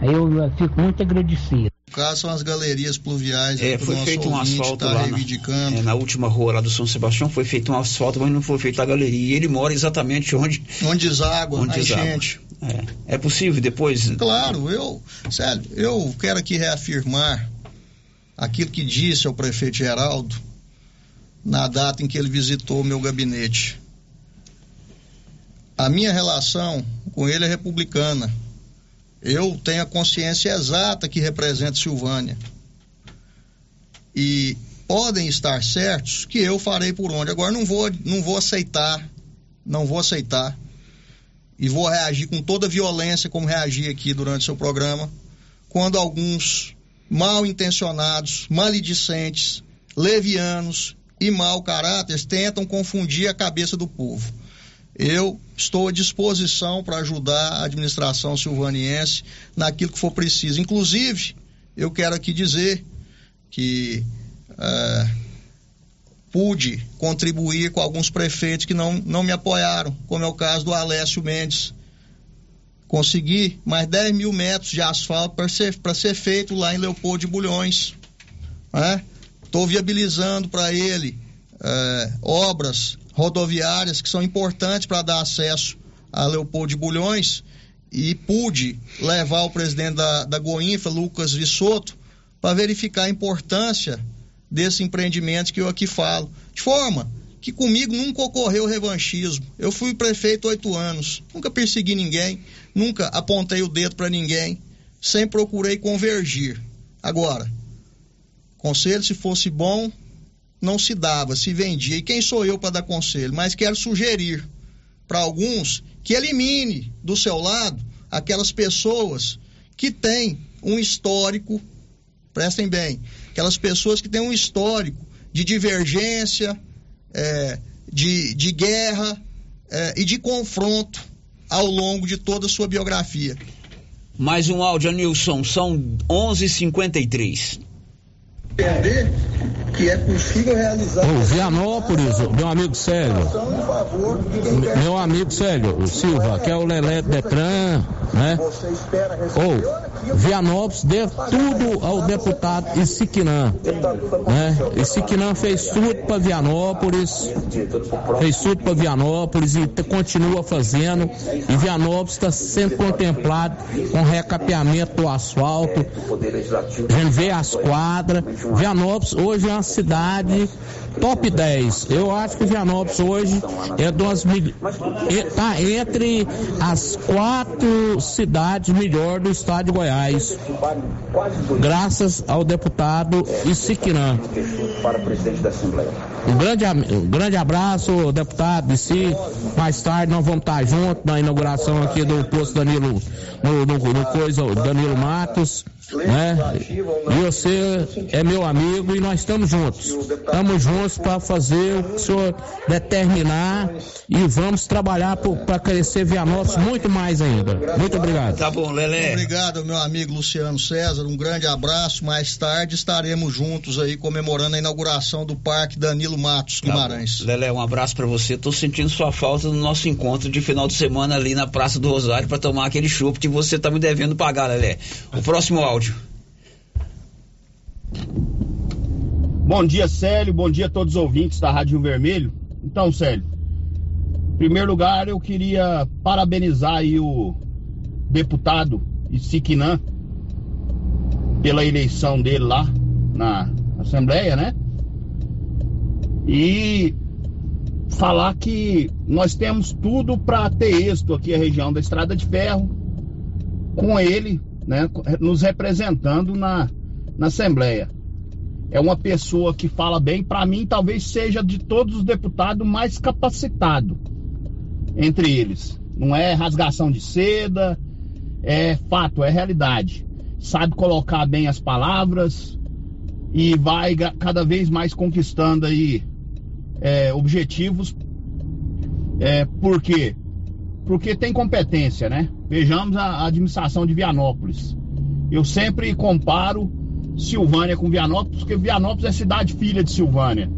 Aí eu fico muito agradecido. No caso são as galerias pluviais. É, foi feito um asfalto tá lá na, é, na, última rua lá do São Sebastião, foi feito um asfalto, mas não foi feita a galeria. E ele mora exatamente onde... Onde deságua, onde deságua. gente. É. é possível depois... Claro, eu, sério, eu quero aqui reafirmar aquilo que disse ao prefeito Geraldo na data em que ele visitou o meu gabinete. A minha relação com ele é republicana. Eu tenho a consciência exata que representa Silvânia. E podem estar certos que eu farei por onde. Agora não vou, não vou aceitar, não vou aceitar e vou reagir com toda a violência como reagi aqui durante seu programa, quando alguns mal intencionados, maledicentes, levianos e mau caráter tentam confundir a cabeça do povo. Eu estou à disposição para ajudar a administração silvaniense naquilo que for preciso. Inclusive, eu quero aqui dizer que é, pude contribuir com alguns prefeitos que não, não me apoiaram, como é o caso do Alessio Mendes, Consegui mais 10 mil metros de asfalto para ser, ser feito lá em Leopoldo de Bulhões. Estou né? viabilizando para ele é, obras rodoviárias que são importantes para dar acesso a Leopoldo de Bulhões e pude levar o presidente da, da Goinfa, Lucas Vissoto, para verificar a importância desse empreendimento que eu aqui falo. De forma que comigo nunca ocorreu revanchismo. Eu fui prefeito oito anos, nunca persegui ninguém, nunca apontei o dedo para ninguém, sempre procurei convergir. Agora, conselho se fosse bom, não se dava, se vendia. E quem sou eu para dar conselho? Mas quero sugerir para alguns que elimine do seu lado aquelas pessoas que têm um histórico, prestem bem, aquelas pessoas que têm um histórico de divergência, é, de, de guerra é, e de confronto ao longo de toda a sua biografia. Mais um áudio, Nilson, são 11:53 entender que é possível realizar. Ô, Vianópolis, meu amigo Célio. Meu amigo Célio Silva, que é o Lelé Detran, né? Ou Vianópolis deve tudo ao deputado Isiquinã, né? Isiquinã fez tudo para Vianópolis, fez tudo para Vianópolis e continua fazendo. E Vianópolis está sendo contemplado com recapeamento do asfalto. A gente vê as quadras. Vianópolis hoje é uma cidade top 10. Eu acho que Vianópolis hoje é das está entre as quatro cidades melhores do estado de Goiás. Graças ao deputado Isiquirã. Um grande, um grande abraço, deputado Issi. Mais tarde nós vamos estar juntos na inauguração aqui do posto Danilo, no, no, no coisa, Danilo Matos né? E você é meu amigo e nós estamos juntos. Estamos juntos para fazer o que o senhor determinar e vamos trabalhar para crescer Vianópolis muito mais ainda. Muito obrigado. Tá bom, Lelé. Obrigado, meu amigo Luciano César. Um grande abraço. Mais tarde estaremos juntos aí comemorando a inauguração do Parque Danilo Matos tá Guimarães. Tá Lelé, um abraço para você. Tô sentindo sua falta no nosso encontro de final de semana ali na Praça do Rosário para tomar aquele chopp que você tá me devendo pagar, Lelé. O próximo áudio áudio. Bom dia, Célio. Bom dia a todos os ouvintes da Rádio Vermelho. Então, Célio, em primeiro lugar, eu queria parabenizar aí o deputado Isiquinã pela eleição dele lá na Assembleia, né? E falar que nós temos tudo para ter êxito aqui a região da Estrada de Ferro, com ele, né, nos representando na, na Assembleia. É uma pessoa que fala bem, para mim talvez seja de todos os deputados mais capacitado entre eles. Não é rasgação de seda, é fato, é realidade. Sabe colocar bem as palavras e vai cada vez mais conquistando aí é, objetivos. É, por quê? Porque tem competência, né? Vejamos a administração de Vianópolis. Eu sempre comparo Silvânia com Vianópolis, porque Vianópolis é cidade filha de Silvânia.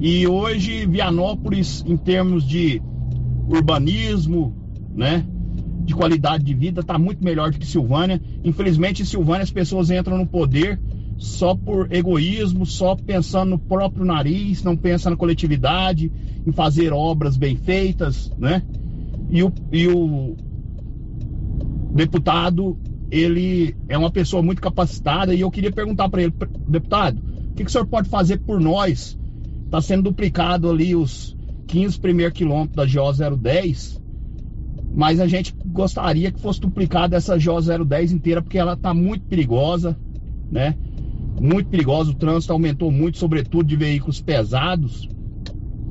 E hoje Vianópolis, em termos de urbanismo, né? De qualidade de vida, está muito melhor do que Silvânia. Infelizmente, em Silvânia as pessoas entram no poder só por egoísmo, só pensando no próprio nariz, não pensa na coletividade, em fazer obras bem feitas, né? E o, e o deputado, ele é uma pessoa muito capacitada e eu queria perguntar para ele, deputado, o que, que o senhor pode fazer por nós? Está sendo duplicado ali os 15 primeiros quilômetros da GO 010, mas a gente gostaria que fosse duplicada essa GO 010 inteira, porque ela está muito perigosa, né? muito perigosa, o trânsito aumentou muito, sobretudo de veículos pesados.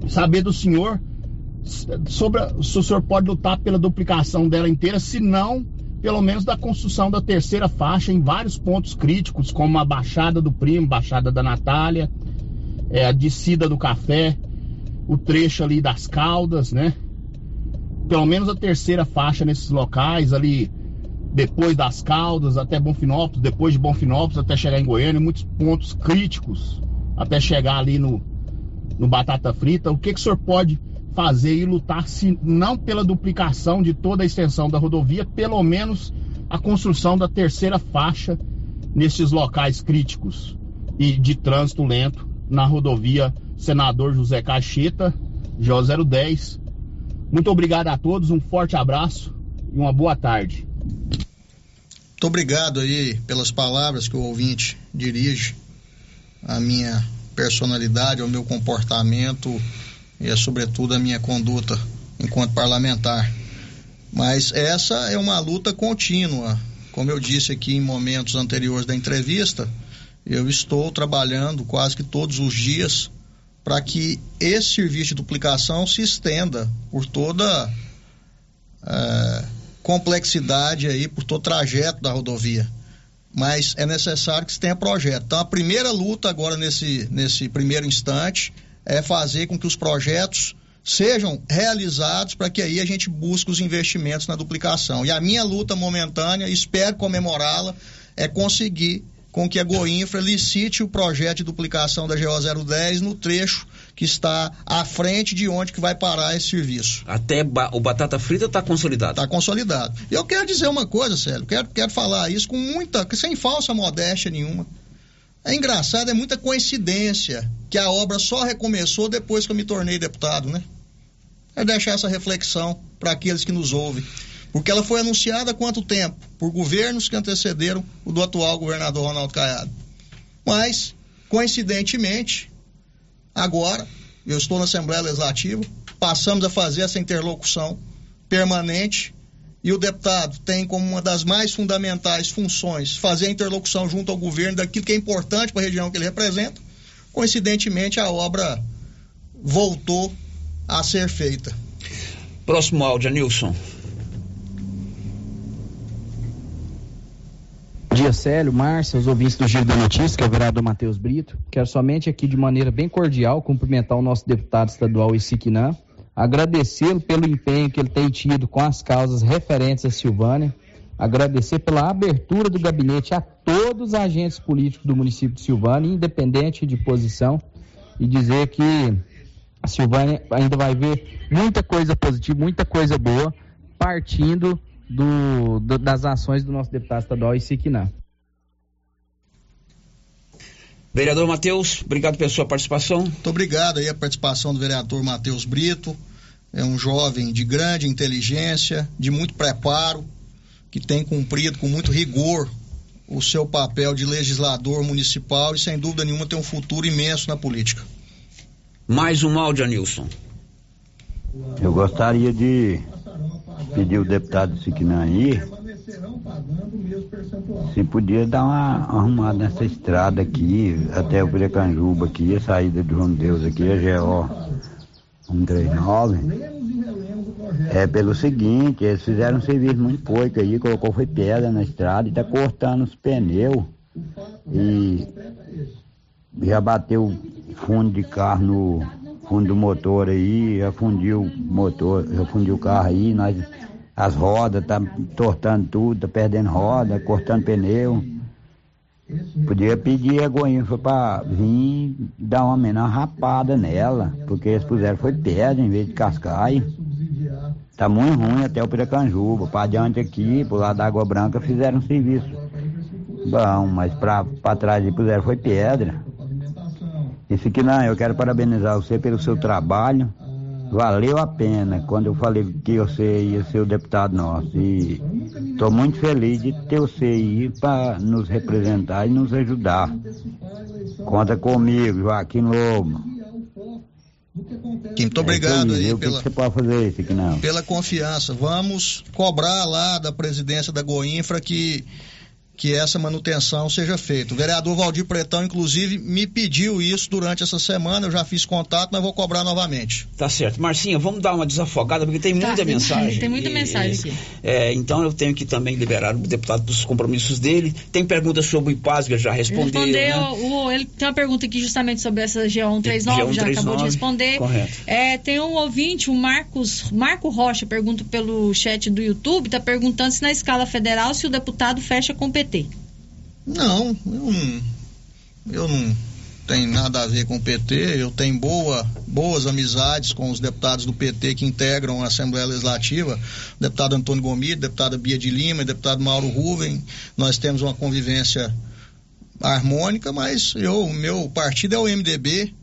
Saber do senhor sobre se o senhor pode lutar pela duplicação dela inteira, se não, pelo menos da construção da terceira faixa em vários pontos críticos, como a Baixada do Primo, Baixada da Natália, é, a descida do Café, o trecho ali das Caldas, né? Pelo menos a terceira faixa nesses locais ali depois das Caldas até Bonfinópolis, depois de Bonfinópolis até chegar em Goiânia, muitos pontos críticos até chegar ali no, no Batata Frita. O que, que o senhor pode fazer e lutar, se não pela duplicação de toda a extensão da rodovia, pelo menos a construção da terceira faixa nesses locais críticos e de trânsito lento na rodovia Senador José Cacheta, J010. Muito obrigado a todos, um forte abraço e uma boa tarde. Muito obrigado aí pelas palavras que o ouvinte dirige à minha personalidade, ao meu comportamento e, é, sobretudo, à minha conduta enquanto parlamentar. Mas essa é uma luta contínua. Como eu disse aqui em momentos anteriores da entrevista, eu estou trabalhando quase que todos os dias para que esse serviço de duplicação se estenda por toda. É, complexidade aí por todo o trajeto da rodovia. Mas é necessário que se tenha projeto. Então a primeira luta agora nesse, nesse primeiro instante é fazer com que os projetos sejam realizados para que aí a gente busque os investimentos na duplicação. E a minha luta momentânea, espero comemorá-la, é conseguir com que a Goinfra licite o projeto de duplicação da GO 010 no trecho que está à frente de onde que vai parar esse serviço. Até ba o batata frita está consolidado. Está consolidado. E eu quero dizer uma coisa, Célio, quero, quero falar isso com muita, sem falsa modéstia nenhuma. É engraçado, é muita coincidência que a obra só recomeçou depois que eu me tornei deputado, né? É deixar essa reflexão para aqueles que nos ouvem. Porque ela foi anunciada há quanto tempo? Por governos que antecederam o do atual governador Ronaldo Caiado. Mas, coincidentemente, agora, eu estou na Assembleia Legislativa, passamos a fazer essa interlocução permanente e o deputado tem como uma das mais fundamentais funções fazer a interlocução junto ao governo daquilo que é importante para a região que ele representa. Coincidentemente, a obra voltou a ser feita. Próximo áudio, Nilson. dia, Célio, Márcia, os ouvintes do Giro da Notícia, que é o vereador Matheus Brito. Quero somente aqui, de maneira bem cordial, cumprimentar o nosso deputado estadual Isiquinã, agradecê-lo pelo empenho que ele tem tido com as causas referentes a Silvânia, agradecer pela abertura do gabinete a todos os agentes políticos do município de Silvânia, independente de posição, e dizer que a Silvânia ainda vai ver muita coisa positiva, muita coisa boa, partindo do, do, das ações do nosso deputado estadual Isiquinã. Vereador Matheus, obrigado pela sua participação. Muito obrigado aí a participação do vereador Matheus Brito. É um jovem de grande inteligência, de muito preparo, que tem cumprido com muito rigor o seu papel de legislador municipal e, sem dúvida nenhuma, tem um futuro imenso na política. Mais um áudio, Nilson. Eu gostaria de pedir o deputado Siquinã aí se podia dar uma arrumada nessa estrada aqui, até o Precanjuba aqui, a saída do João Deus aqui, a GO 139. É pelo seguinte, eles fizeram um serviço muito pouco aí, colocou foi pedra na estrada e tá cortando os pneus e já bateu fundo de carro no fundo do motor aí, já fundiu o motor, já fundiu o carro aí, nós as rodas, tá tortando tudo, tá perdendo roda, cortando pneu. Podia pedir a Goinfra para vir dar uma menor rapada nela, porque eles puseram foi pedra em vez de cascaio. Tá muito ruim até o Piracanjuba. Para adiante aqui, pro lado da Água Branca, fizeram um serviço bom, mas para trás puseram foi pedra. Isso aqui não, eu quero parabenizar você pelo seu trabalho valeu a pena quando eu falei que você ia ser o deputado nosso. E estou muito feliz de ter você aí para nos representar e nos ajudar. Conta comigo, Joaquim Lobo. Muito obrigado é aí, aí, pela, que você pode fazer isso aqui não? pela confiança. Vamos cobrar lá da presidência da Goinfra que que essa manutenção seja feita. O vereador Valdir Pretão, inclusive, me pediu isso durante essa semana, eu já fiz contato, mas vou cobrar novamente. Tá certo. Marcinha, vamos dar uma desafogada, porque tem Tá, muita tem- mensagem. tem muita E- mensagem aqui. é, então eu tenho que também liberar o deputado dos compromissos dele. Tem perguntas sobre o IPASGA, já respondeu. Respondeu, né? o, ele tem uma pergunta aqui justamente sobre essa G139, já acabou de responder. Correto. É, tem um ouvinte, o Marcos, Marco Rocha, pergunta pelo chat do YouTube, está perguntando se na escala federal se o deputado fecha com o PT. Não, eu não, eu não tenho nada a ver com o PT, eu tenho boa, boas amizades com os deputados do PT que integram a Assembleia Legislativa, o deputado Antônio Gomide, deputada Bia de Lima, deputado Mauro Ruven, nós temos uma convivência harmônica, mas eu, o meu partido é o MDB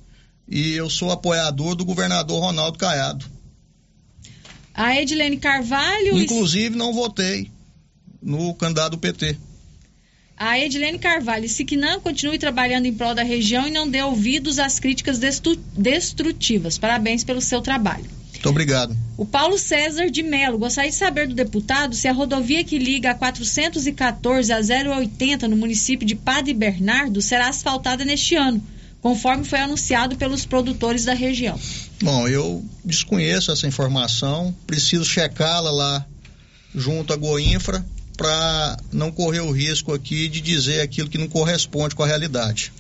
e eu sou apoiador do governador Ronaldo Caiado. A Edilene Carvalho. Inclusive não votei no candidato do PT. A Edilene Carvalho, se que não continue trabalhando em prol da região e não dê ouvidos às críticas destrutivas. Parabéns pelo seu trabalho. Muito obrigado. O Paulo César de Melo gostaria de saber do deputado se a rodovia que liga a 414 a 080 no município de Padre Bernardo será asfaltada neste ano, conforme foi anunciado pelos produtores da região. Bom, eu desconheço essa informação, preciso checá-la lá junto à Goinfra para não correr o risco aqui de dizer aquilo que não corresponde com a realidade.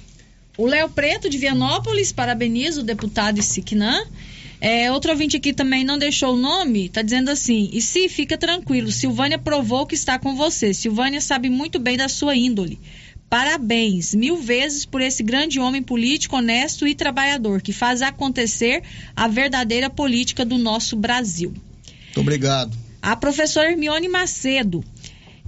O Léo Preto de Vianópolis parabeniza o deputado Siquinã. É, outro ouvinte aqui também não deixou o nome, está dizendo assim: e se fica tranquilo, Silvânia provou que está com você. Silvânia sabe muito bem da sua índole. Parabéns mil vezes por esse grande homem político, honesto e trabalhador que faz acontecer a verdadeira política do nosso Brasil. Muito obrigado. A professora Hermione Macedo.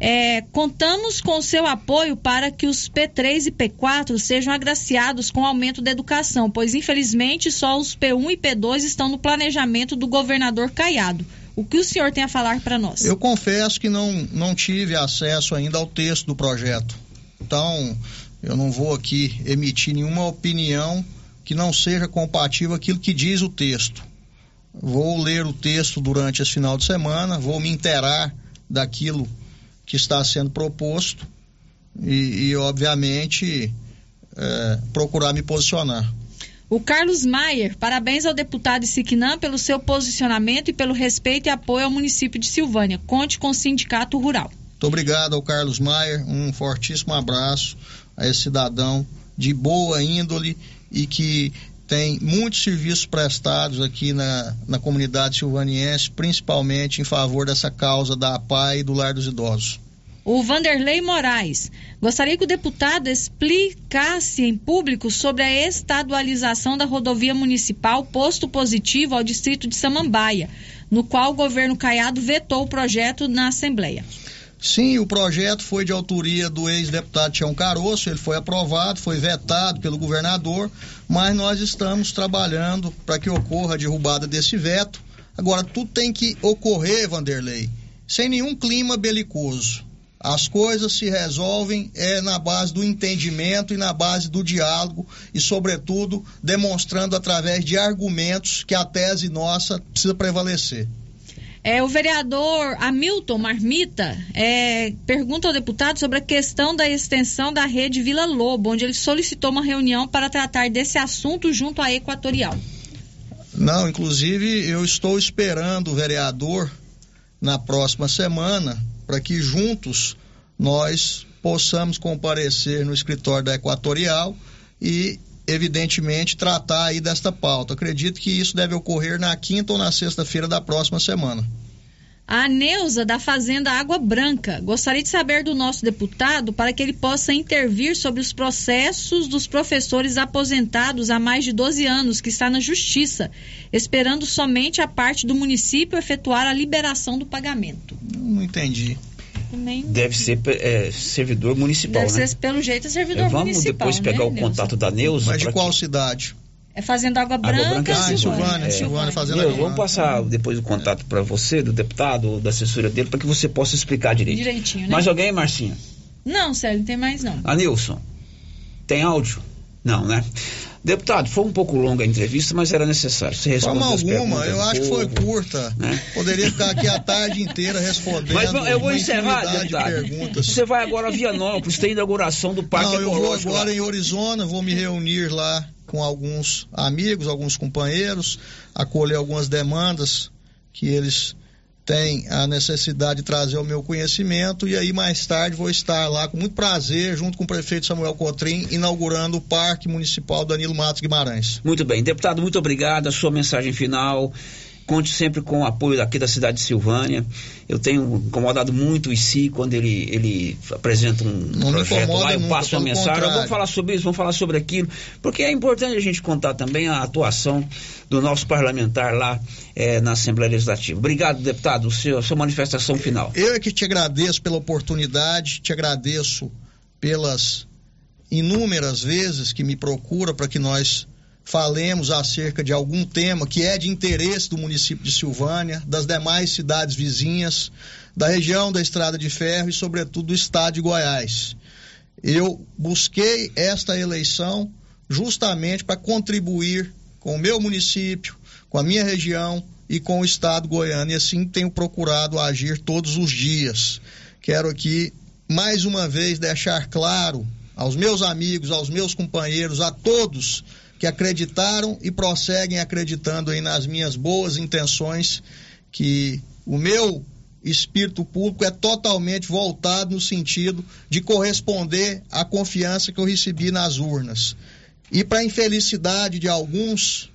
É, contamos com seu apoio para que os P3 e P4 sejam agraciados com o aumento da educação, pois infelizmente só os P1 e P2 estão no planejamento do governador Caiado. O que o senhor tem a falar para nós? Eu confesso que não, não tive acesso ainda ao texto do projeto. Então, eu não vou aqui emitir nenhuma opinião que não seja compatível com aquilo que diz o texto. Vou ler o texto durante esse final de semana, vou me inteirar daquilo que está sendo proposto e, e, obviamente, é, procurar me posicionar. O Carlos Maier, parabéns ao deputado Siquinã pelo seu posicionamento e pelo respeito e apoio ao município de Silvânia. Conte com o Sindicato Rural. Muito obrigado ao Carlos Maier, um fortíssimo abraço a esse cidadão de boa índole e que tem muitos serviços prestados aqui na, na comunidade silvaniense, principalmente em favor dessa causa da APA e do Lar dos Idosos. O Vanderlei Moraes. Gostaria que o deputado explicasse em público sobre a estadualização da rodovia municipal Posto Positivo ao distrito de Samambaia, no qual o governo Caiado vetou o projeto na Assembleia. Sim, o projeto foi de autoria do ex-deputado Tião Caroço, ele foi aprovado, foi vetado pelo governador, mas nós estamos trabalhando para que ocorra a derrubada desse veto. Agora, tudo tem que ocorrer, Vanderlei, sem nenhum clima belicoso. As coisas se resolvem é na base do entendimento e na base do diálogo e, sobretudo, demonstrando através de argumentos que a tese nossa precisa prevalecer. É, o vereador Hamilton Marmita é, pergunta ao deputado sobre a questão da extensão da rede Vila Lobo, onde ele solicitou uma reunião para tratar desse assunto junto à Equatorial. Não, inclusive eu estou esperando o vereador na próxima semana para que juntos nós possamos comparecer no escritório da Equatorial e evidentemente tratar aí desta pauta. Acredito que isso deve ocorrer na quinta ou na sexta-feira da próxima semana. A Neuza da Fazenda Água Branca gostaria de saber do nosso deputado para que ele possa intervir sobre os processos dos professores aposentados há mais de 12 anos que está na justiça, esperando somente a parte do município efetuar a liberação do pagamento. Não entendi. Nem... Deve ser é, servidor municipal, Deve né? ser, pelo jeito, é servidor É, Vamos municipal. depois pegar né, o Neuza? contato da Neuza. Mas de qual que- cidade? É Fazenda Água Branca, Branca, Ah. Silvânia, É. Silvânia, Fazenda Neuza, Água vamos passar depois o contato para você, do deputado, da assessora dele, para que você possa explicar direito. Direitinho, né? Mais alguém, Marcinha? Não, Célio, não tem mais não. Anilson, tem áudio? Não, né? Deputado, foi um pouco longa a entrevista, mas era necessário. Você Forma respondeu as alguma, eu acho que foi povo. curta. né? Poderia ficar aqui a tarde inteira respondendo. Mas eu vou uma encerrar, deputado. perguntas. Você vai agora a Vianópolis, tem inauguração do Parque Não, eu vou agora lá. em Arizona, vou me reunir lá com alguns amigos, alguns companheiros, acolher algumas demandas que eles têm a necessidade de trazer ao meu conhecimento e aí mais tarde vou estar lá com muito prazer, junto com o prefeito Samuel Cotrim, inaugurando o Parque Municipal Danilo Matos Guimarães. Muito bem. Deputado, muito obrigado. A sua mensagem final. Conte sempre com o apoio aqui da cidade de Silvânia. Eu tenho incomodado muito o ICI quando ele, ele apresenta um Não projeto lá, eu nunca, passo uma mensagem. contrário. Vamos falar sobre isso, vamos falar sobre aquilo. Porque é importante a gente contar também a atuação do nosso parlamentar lá eh, na Assembleia Legislativa. Obrigado, deputado. Seu, a sua manifestação final. Eu é que te agradeço pela oportunidade, te agradeço pelas inúmeras vezes que me procura para que nós falemos acerca de algum tema que é de interesse do município de Silvânia, das demais cidades vizinhas, da região da Estrada de Ferro e, sobretudo, do estado de Goiás. Eu busquei esta eleição justamente para contribuir com o meu município, com a minha região e com o estado goiano, e assim tenho procurado agir todos os dias. Quero aqui mais uma vez deixar claro aos meus amigos, aos meus companheiros, a todos que acreditaram e prosseguem acreditando aí nas minhas boas intenções, que o meu espírito público é totalmente voltado no sentido de corresponder à confiança que eu recebi nas urnas. E para infelicidade de alguns,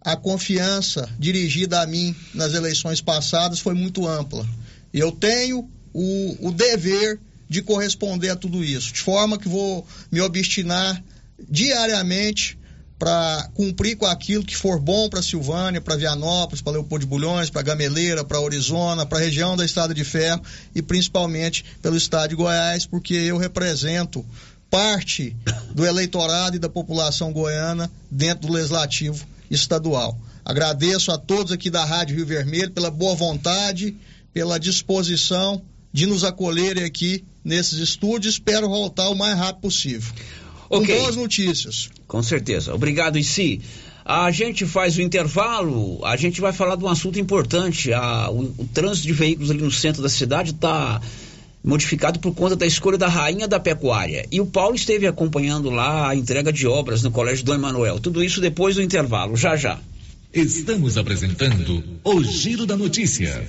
a confiança dirigida a mim nas eleições passadas foi muito ampla. Eu tenho o, o dever de corresponder a tudo isso, de forma que vou me obstinar diariamente para cumprir com aquilo que for bom para Silvânia, para Vianópolis, para Leopoldo de Bulhões, para Gameleira, para Orizona, para a região da Estrada de Ferro e principalmente pelo estado de Goiás, porque eu represento parte do eleitorado e da população goiana dentro do legislativo estadual. Agradeço a todos aqui da Rádio Rio Vermelho pela boa vontade, pela disposição de nos acolherem aqui nesses estúdios. Espero voltar o mais rápido possível. Ok. Com boas notícias. Com certeza. Obrigado, Issi. A gente faz o intervalo, a gente vai falar de um assunto importante. A- o, o trânsito de veículos ali no centro da cidade está modificado por conta da escolha da rainha da pecuária. E o Paulo esteve acompanhando lá a entrega de obras no Colégio Dom Emanuel. Tudo isso depois do intervalo, já já. Estamos apresentando o Giro da Notícia.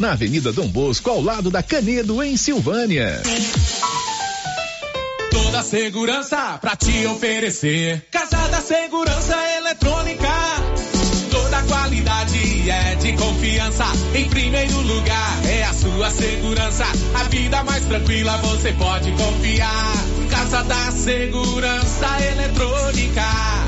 na Avenida Dom Bosco, ao lado da Canedo, em Silvânia. Toda segurança pra te oferecer. Casa da Segurança Eletrônica. Toda qualidade é de confiança. Em primeiro lugar é sua segurança. A vida mais tranquila você pode confiar. Casa da Segurança Eletrônica.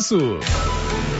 preço.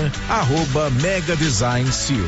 arroba Mega Design Seal.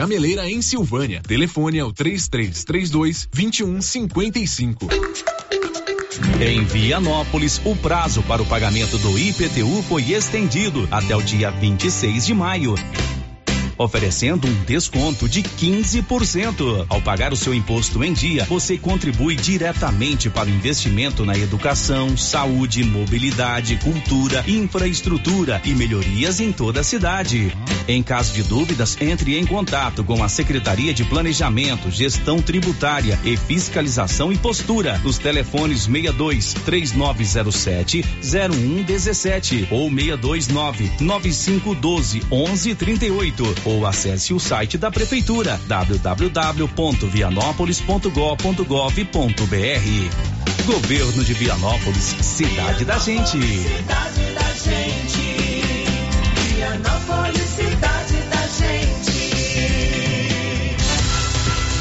Gameleira em Silvânia. Telefone é o 3332 2155. Em Vianópolis, o prazo para o pagamento do IPTU foi estendido até o dia 26 de maio oferecendo um desconto de 15%. Ao pagar o seu imposto em dia, você contribui diretamente para o investimento na educação, saúde, mobilidade, cultura, infraestrutura e melhorias em toda a cidade. Em caso de dúvidas, entre em contato com a Secretaria de Planejamento, Gestão Tributária e Fiscalização e Postura nos telefones 62 3907 0117 ou 629 9512 1138 ou acesse o site da prefeitura www.vianópolis.gov.br. Governo de Vianópolis, cidade da gente. Cidade da gente. Vianópolis, cidade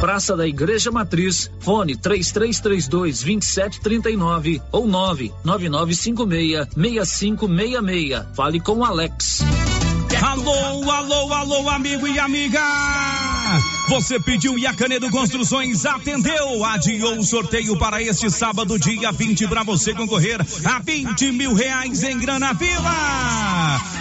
Praça da Igreja Matriz, fone 3332 2739 ou 99956 6566. Fale com Alex. Alô, alô, alô, amigo e amiga! Você pediu e a Canedo Construções atendeu. Adiou o sorteio para este sábado, dia 20, para você concorrer a 20 mil reais em grana viva.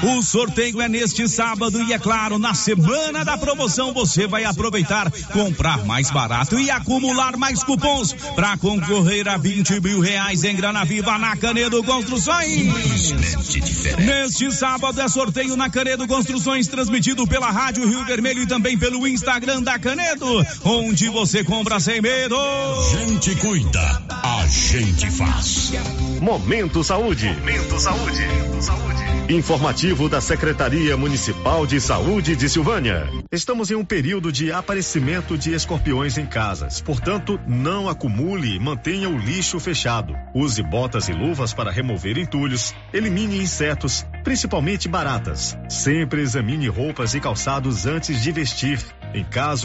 O sorteio é neste sábado e, é claro, na semana da promoção você vai aproveitar, comprar mais barato e acumular mais cupons para concorrer a 20 mil reais em grana viva na Canedo Construções. Neste sábado é sorteio na Canedo Construções, transmitido pela Rádio Rio Vermelho e também pelo Instagram da Canedo, onde você compra sem medo. Gente cuida, a gente faz. Momento Saúde. Momento Saúde. Informativo da Secretaria Municipal de Saúde de Silvânia. Estamos em um período de aparecimento de escorpiões em casas. Portanto, não acumule e mantenha o lixo fechado. Use botas e luvas para remover entulhos. Elimine insetos, principalmente baratas. Sempre examine roupas e calçados antes de vestir. Em caso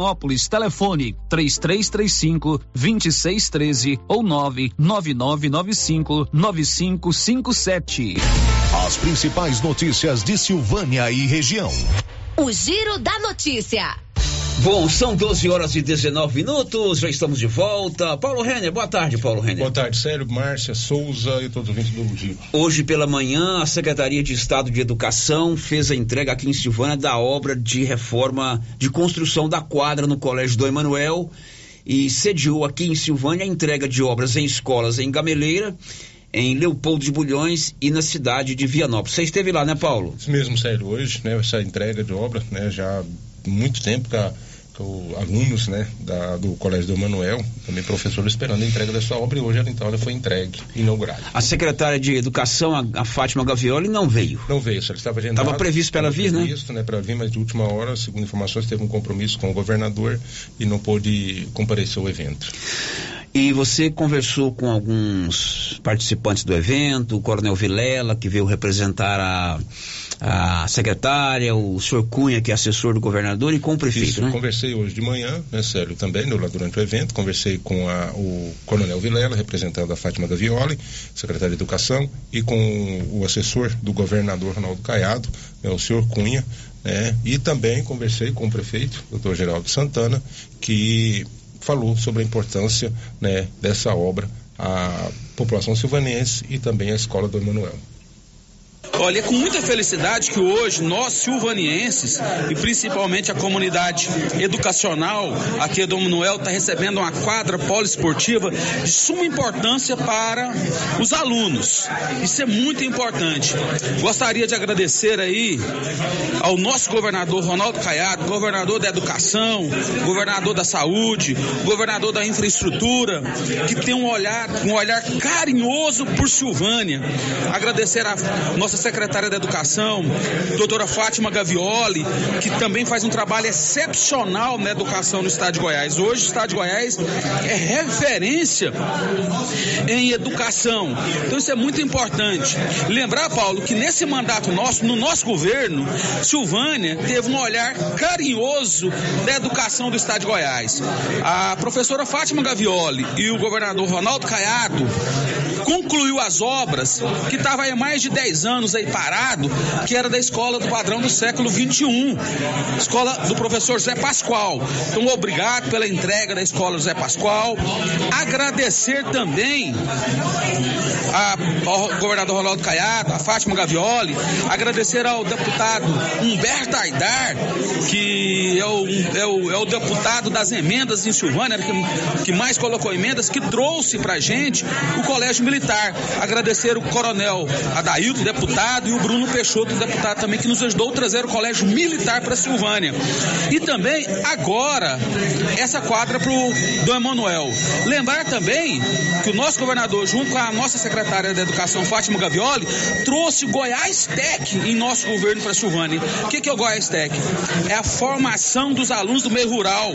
Vianópolis. Telefone 3335 2613 ou 99995 9557. As principais notícias de Silvânia e região. O Giro da Notícia. Bom, são 12 horas e 19 minutos, já estamos de volta. Paulo Renner, boa tarde, Paulo Renner. Boa tarde, Sérgio, Márcia, Souza e todos os ouvintes do Giro. Hoje pela manhã, a Secretaria de Estado de Educação fez a entrega aqui em Silvânia da obra de reforma de construção da quadra no Colégio do Emanuel e sediou aqui em Silvânia a entrega de obras em escolas em Gameleira, em Leopoldo de Bulhões e na cidade de Vianópolis. Você esteve lá, né, Paulo? Isso mesmo, Sérgio, hoje, né, essa entrega de obra, né, já há muito tempo que a, que o- alunos né, da- do Colégio do Manuel, também professores esperando a entrega da sua obra e hoje ela então ela foi entregue, inaugurada. A secretária de Educação, a, a Fátima Gavioli, não veio. Não veio, só estava agendado. Estava previsto para ela vir, né? Previsto, né? Para vir, mas de última hora, segundo informações, teve um compromisso com o governador e não pôde comparecer ao evento. E você conversou com alguns participantes do evento, o Coronel Vilela, que veio representar a, a secretária, o senhor Cunha, que é assessor do governador, e com o prefeito, Isso, né? eu conversei hoje de manhã, né, Célio, também, no- durante o evento, conversei com a- o Coronel Vilela, representando a Fátima da Violi, secretária de Educação, e com o assessor do governador Ronaldo Caiado, né, o senhor Cunha, né, e também conversei com o prefeito, doutor Geraldo Santana, que falou sobre a importância né, dessa obra à população silvanense e também à escola do Emanuel. Olha, é com muita felicidade que hoje nós silvanienses e principalmente a comunidade educacional aqui do Manuel está recebendo uma quadra poliesportiva de suma importância para os alunos. Isso é muito importante. Gostaria de agradecer aí ao nosso governador Ronaldo Caiado, governador da educação, governador da saúde, governador da infraestrutura, que tem um olhar, um olhar carinhoso por Silvânia. Agradecer a nossa secretária da Educação, doutora Fátima Gavioli, que também faz um trabalho excepcional na educação no estado de Goiás. Hoje o estado de Goiás é referência em educação. Então isso é muito importante. Lembrar, Paulo, que nesse mandato nosso, no nosso governo, Silvânia teve um olhar carinhoso da educação do estado de Goiás. A professora Fátima Gavioli e o governador Ronaldo Caiado concluiu as obras que estava aí mais de 10 anos aí parado, que era da escola do padrão do século 21, escola do professor Zé Pascoal. Então, obrigado pela entrega da escola Zé Pascoal. Agradecer também ao governador Ronaldo Caiado, a Fátima Gavioli, agradecer ao deputado Humberto Aidar, que é o, é o, é o deputado das emendas em Silvânia, que, que mais colocou emendas, que trouxe pra gente o Colégio Militar. Agradecer o coronel Adailton, deputado, e o Bruno Peixoto, deputado também, que nos ajudou a trazer o Colégio Militar para Silvânia. E também, agora, essa quadra pro Dom Emanuel. Lembrar também que o nosso governador, junto com a nossa secretária da Educação, Fátima Gavioli, trouxe o Goiás Tech em nosso governo para Silvânia. O que, que é o Goiás Tech? É a formação dos alunos do meio rural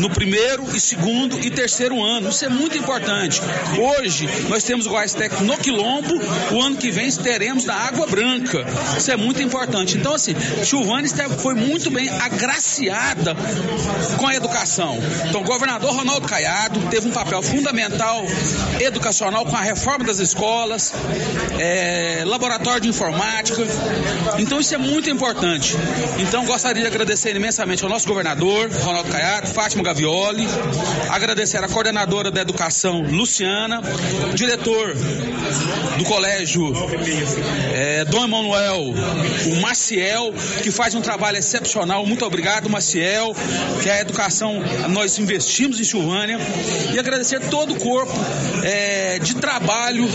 no primeiro e segundo e terceiro ano. Isso é muito importante. Hoje nós temos o Goiás Tech no Quilombo, o ano que vem teremos na Água Branca. Isso é muito importante. Então, assim, Silvânia esteve- foi muito bem agraciada com a educação. Então, o governador Ronaldo Caiado teve um papel fundamental educacional com a reforma das escolas, é, laboratório de informática. Então, isso é muito importante. Então, gostaria de agradecer imensamente ao nosso governador, Ronaldo Caiado, Fátima Gavioli, agradecer à coordenadora da educação, Luciana, diretor do colégio é, Dom Emanuel, o Maciel, que faz um trabalho excepcional. Muito obrigado, Maciel, que é a educação, nós investimos em Silvânia. E agradecer todo o corpo é, de trabalho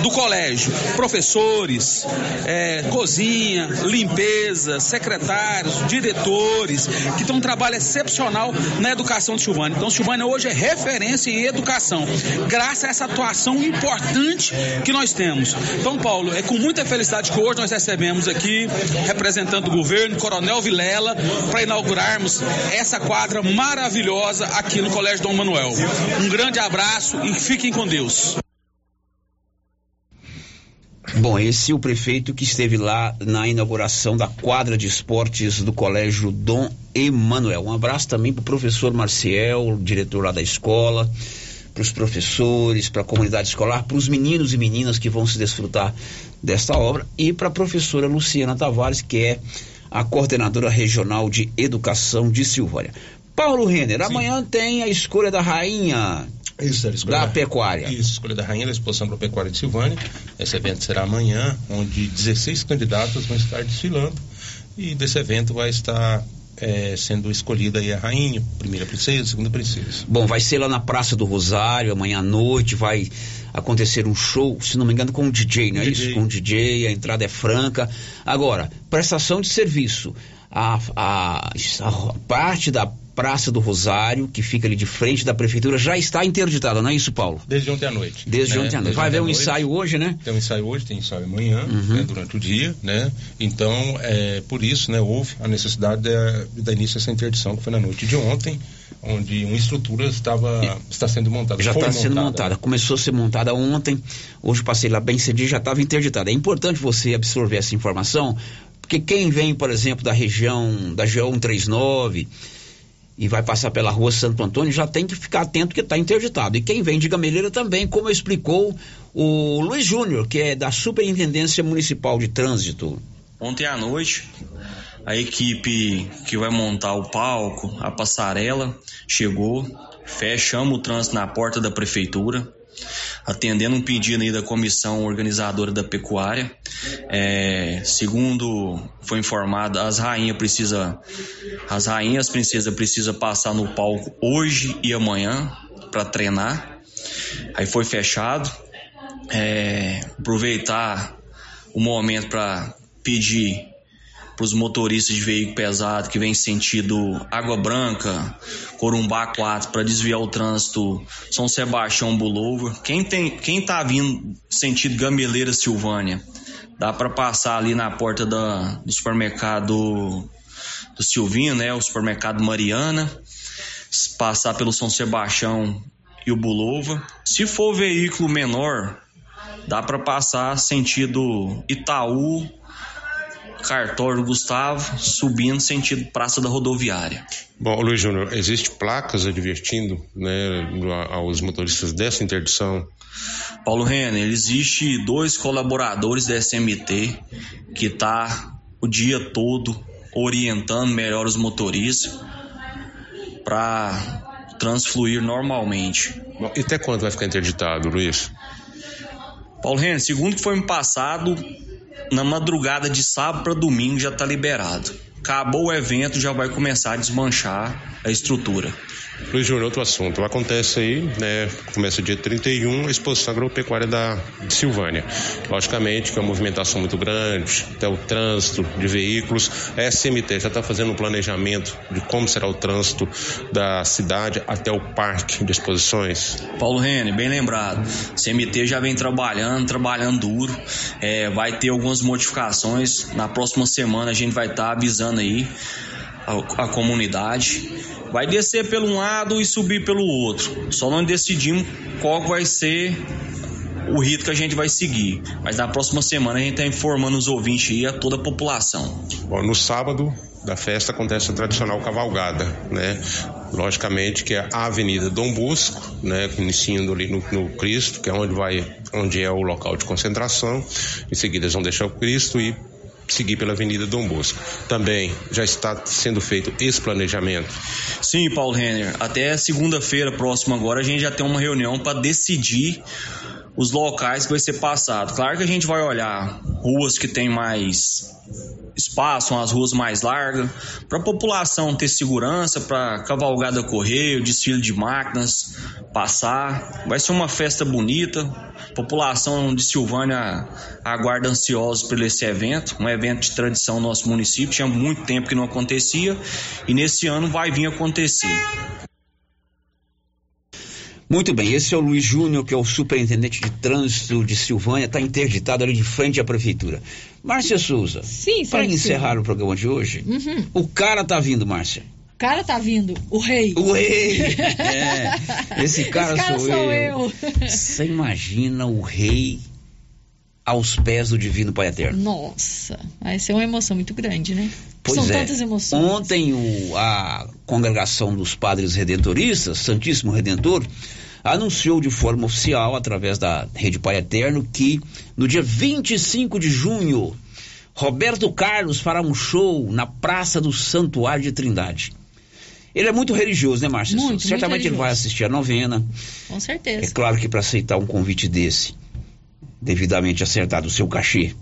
do colégio, professores, é, cozinha, limpeza, secretários, diretores, que tem um trabalho excepcional na educação de Silvânia. Então, Silvânia hoje é referência em educação, graças a essa atuação importante que nós temos. Então, Paulo, é com muita felicidade que hoje nós recebemos aqui, representando o governo, Coronel Vilela, para inaugurarmos essa quadra maravilhosa aqui no Colégio Dom Manuel. Um grande abraço e fiquem com Deus. Bom, esse é o prefeito que esteve lá na inauguração da quadra de esportes do Colégio Dom Emanuel. Um abraço também para o professor Marciel, diretor lá da escola, para os professores, para a comunidade escolar, para os meninos e meninas que vão se desfrutar desta obra e para a professora Luciana Tavares, que é a coordenadora regional de educação de Silvânia. Paulo Renner, amanhã tem a escolha da rainha Isso, escolha da pecuária. Isso, escolha da rainha da exposição para pecuária de Silvânia. Esse evento será amanhã, onde 16 candidatos vão estar desfilando e desse evento vai estar eh, sendo escolhida aí a rainha, primeira princesa, segunda princesa. Bom, vai ser lá na Praça do Rosário, amanhã à noite vai acontecer um show, se não me engano, com um DJ, não é DJ. isso? Com um DJ, a entrada é franca. Agora, prestação de serviço. A, a, a parte da Praça do Rosário, que fica ali de frente da prefeitura, já está interditada, não é isso, Paulo? Desde ontem à noite. Desde né? ontem à noite. Desde Vai haver um noite. ensaio hoje, né? Tem um ensaio hoje, tem ensaio amanhã, Uhum. né, durante o dia, né? Então, é, por isso, né, houve a necessidade da, da início dessa interdição, que foi na noite de ontem, onde uma estrutura estava, está sendo montada. Já está sendo montada. Começou a ser montada ontem. Hoje passei lá bem cedinho, já estava interditada. É importante você absorver essa informação, porque quem vem, por exemplo, da região da GO 139 e vai passar pela rua Santo Antônio já tem que ficar atento que está interditado. E quem vem de Gameleira também, como explicou o Luiz Júnior, que é da Superintendência Municipal de Trânsito. Ontem à noite, a equipe que vai montar o palco, a passarela, chegou, fechamos o trânsito na porta da prefeitura, atendendo um pedido aí da comissão organizadora da pecuária. É, segundo foi informado, as rainhas precisa, as rainhas princesas precisa passar no palco hoje e amanhã para treinar. Aí foi fechado. É, aproveitar o momento para pedir os motoristas de veículo pesado que vem sentido Água Branca, Corumbá 4, para desviar o trânsito São Sebastião Bulover. Quem tem, quem tá vindo sentido Gameleira Silvânia, dá para passar ali na porta da, do supermercado do Silvinho, né, o supermercado Mariana, passar pelo São Sebastião e o Bulova. Se for veículo menor, dá para passar sentido Itaú, Cartório Gustavo, subindo sentido Praça da Rodoviária. Bom, Luiz Júnior, existe placas advertindo né, aos motoristas dessa interdição? Paulo Renner, existe dois colaboradores da SMT que tá o dia todo orientando melhor os motoristas para transfluir normalmente. Bom, e até quando vai ficar interditado, Luiz? Paulo Renner, segundo que foi me passado, na madrugada de sábado para domingo já está liberado. Acabou o evento, já vai começar a desmanchar a estrutura. Luiz Júnior, outro assunto. Acontece aí, né? Começa dia 31, a exposição agropecuária da Silvânia. Logicamente que é uma movimentação muito grande, até o trânsito de veículos. A SMT já está fazendo um planejamento de como será o trânsito da cidade até o parque de exposições. Paulo Rene, bem lembrado. CMT já vem trabalhando, trabalhando duro. É, vai ter algumas modificações. Na próxima semana a gente vai estar tá avisando aí a, a comunidade. Vai descer pelo um lado e subir pelo outro. Só não decidimos qual vai ser o rito que a gente vai seguir. Mas na próxima semana a gente está informando os ouvintes e a toda a população. Bom, no sábado da festa acontece a tradicional cavalgada, né? Logicamente que é a Avenida Dom Bosco, né? Iniciando ali no, no Cristo, que é onde vai, onde é o local de concentração. Em seguida eles vão deixar o Cristo e seguir pela Avenida Dom Bosco. Também já está sendo feito esse planejamento? Sim, Paulo Renner. Até segunda-feira próxima agora a gente já tem uma reunião para decidir os locais que vai ser passado. Claro que a gente vai olhar ruas que tem mais espaço, as ruas mais largas, para a população ter segurança, para cavalgada correr, desfile de máquinas passar. Vai ser uma festa bonita. A população de Silvânia aguarda ansiosos por esse evento, um evento de tradição no nosso município. Tinha muito tempo que não acontecia e nesse ano vai vir acontecer. Muito bem, esse é o Luiz Júnior, que é o superintendente de trânsito de Silvânia, está interditado ali de frente à prefeitura. Márcia Souza. Sim, Para encerrar o programa de hoje, Uhum. o cara tá vindo, Márcia. O cara tá vindo, o rei. O rei! É, esse cara, Esse cara sou, sou eu. Você imagina o rei aos pés do Divino Pai Eterno? Nossa, vai ser uma emoção muito grande, né? Pois São é. tantas emoções. Ontem o- a congregação dos padres redentoristas, Santíssimo Redentor, anunciou de forma oficial, através da Rede Pai Eterno, que no dia 25 de junho, Roberto Carlos fará um show na Praça do Santuário de Trindade. Ele é muito religioso, né, Márcia? Muito, muito Certamente ele vai assistir a novena. Com É certeza. claro que para aceitar um convite desse, devidamente acertado o seu cachê,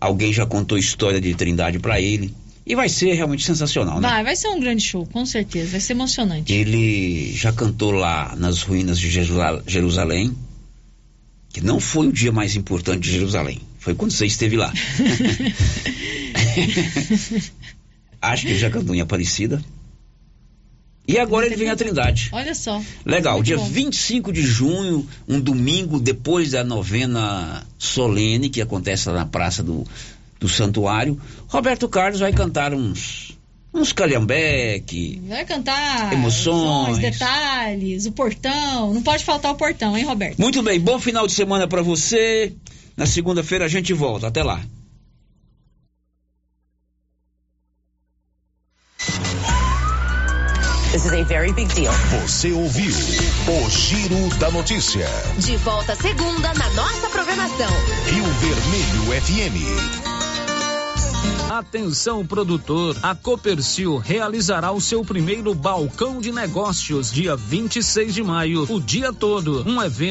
alguém já contou história de Trindade para ele. E vai ser realmente sensacional, né? Vai, vai ser um grande show, com certeza. Vai ser emocionante. Ele já cantou lá nas ruínas de Jerusa- Jerusalém, que não foi o dia mais importante de Jerusalém. Foi quando você esteve lá. Acho que ele já cantou em Aparecida. E agora ele vem a Trindade. Olha só. Legal, Muito dia bom. 25 de junho, um domingo depois da novena solene que acontece lá na Praça do, do Santuário, Roberto Carlos vai cantar uns uns calhambeque, Vai cantar Emoções. detalhes, o portão. Não pode faltar o portão, hein, Roberto? Muito bem, bom final de semana para você. Na segunda-feira a gente volta. Até lá. This is a very big deal. Você ouviu o Giro da Notícia. De volta segunda na nossa programação. Rio Vermelho FM. Atenção produtor, a Copercil realizará o seu primeiro balcão de negócios dia 26 de maio, o dia todo, um evento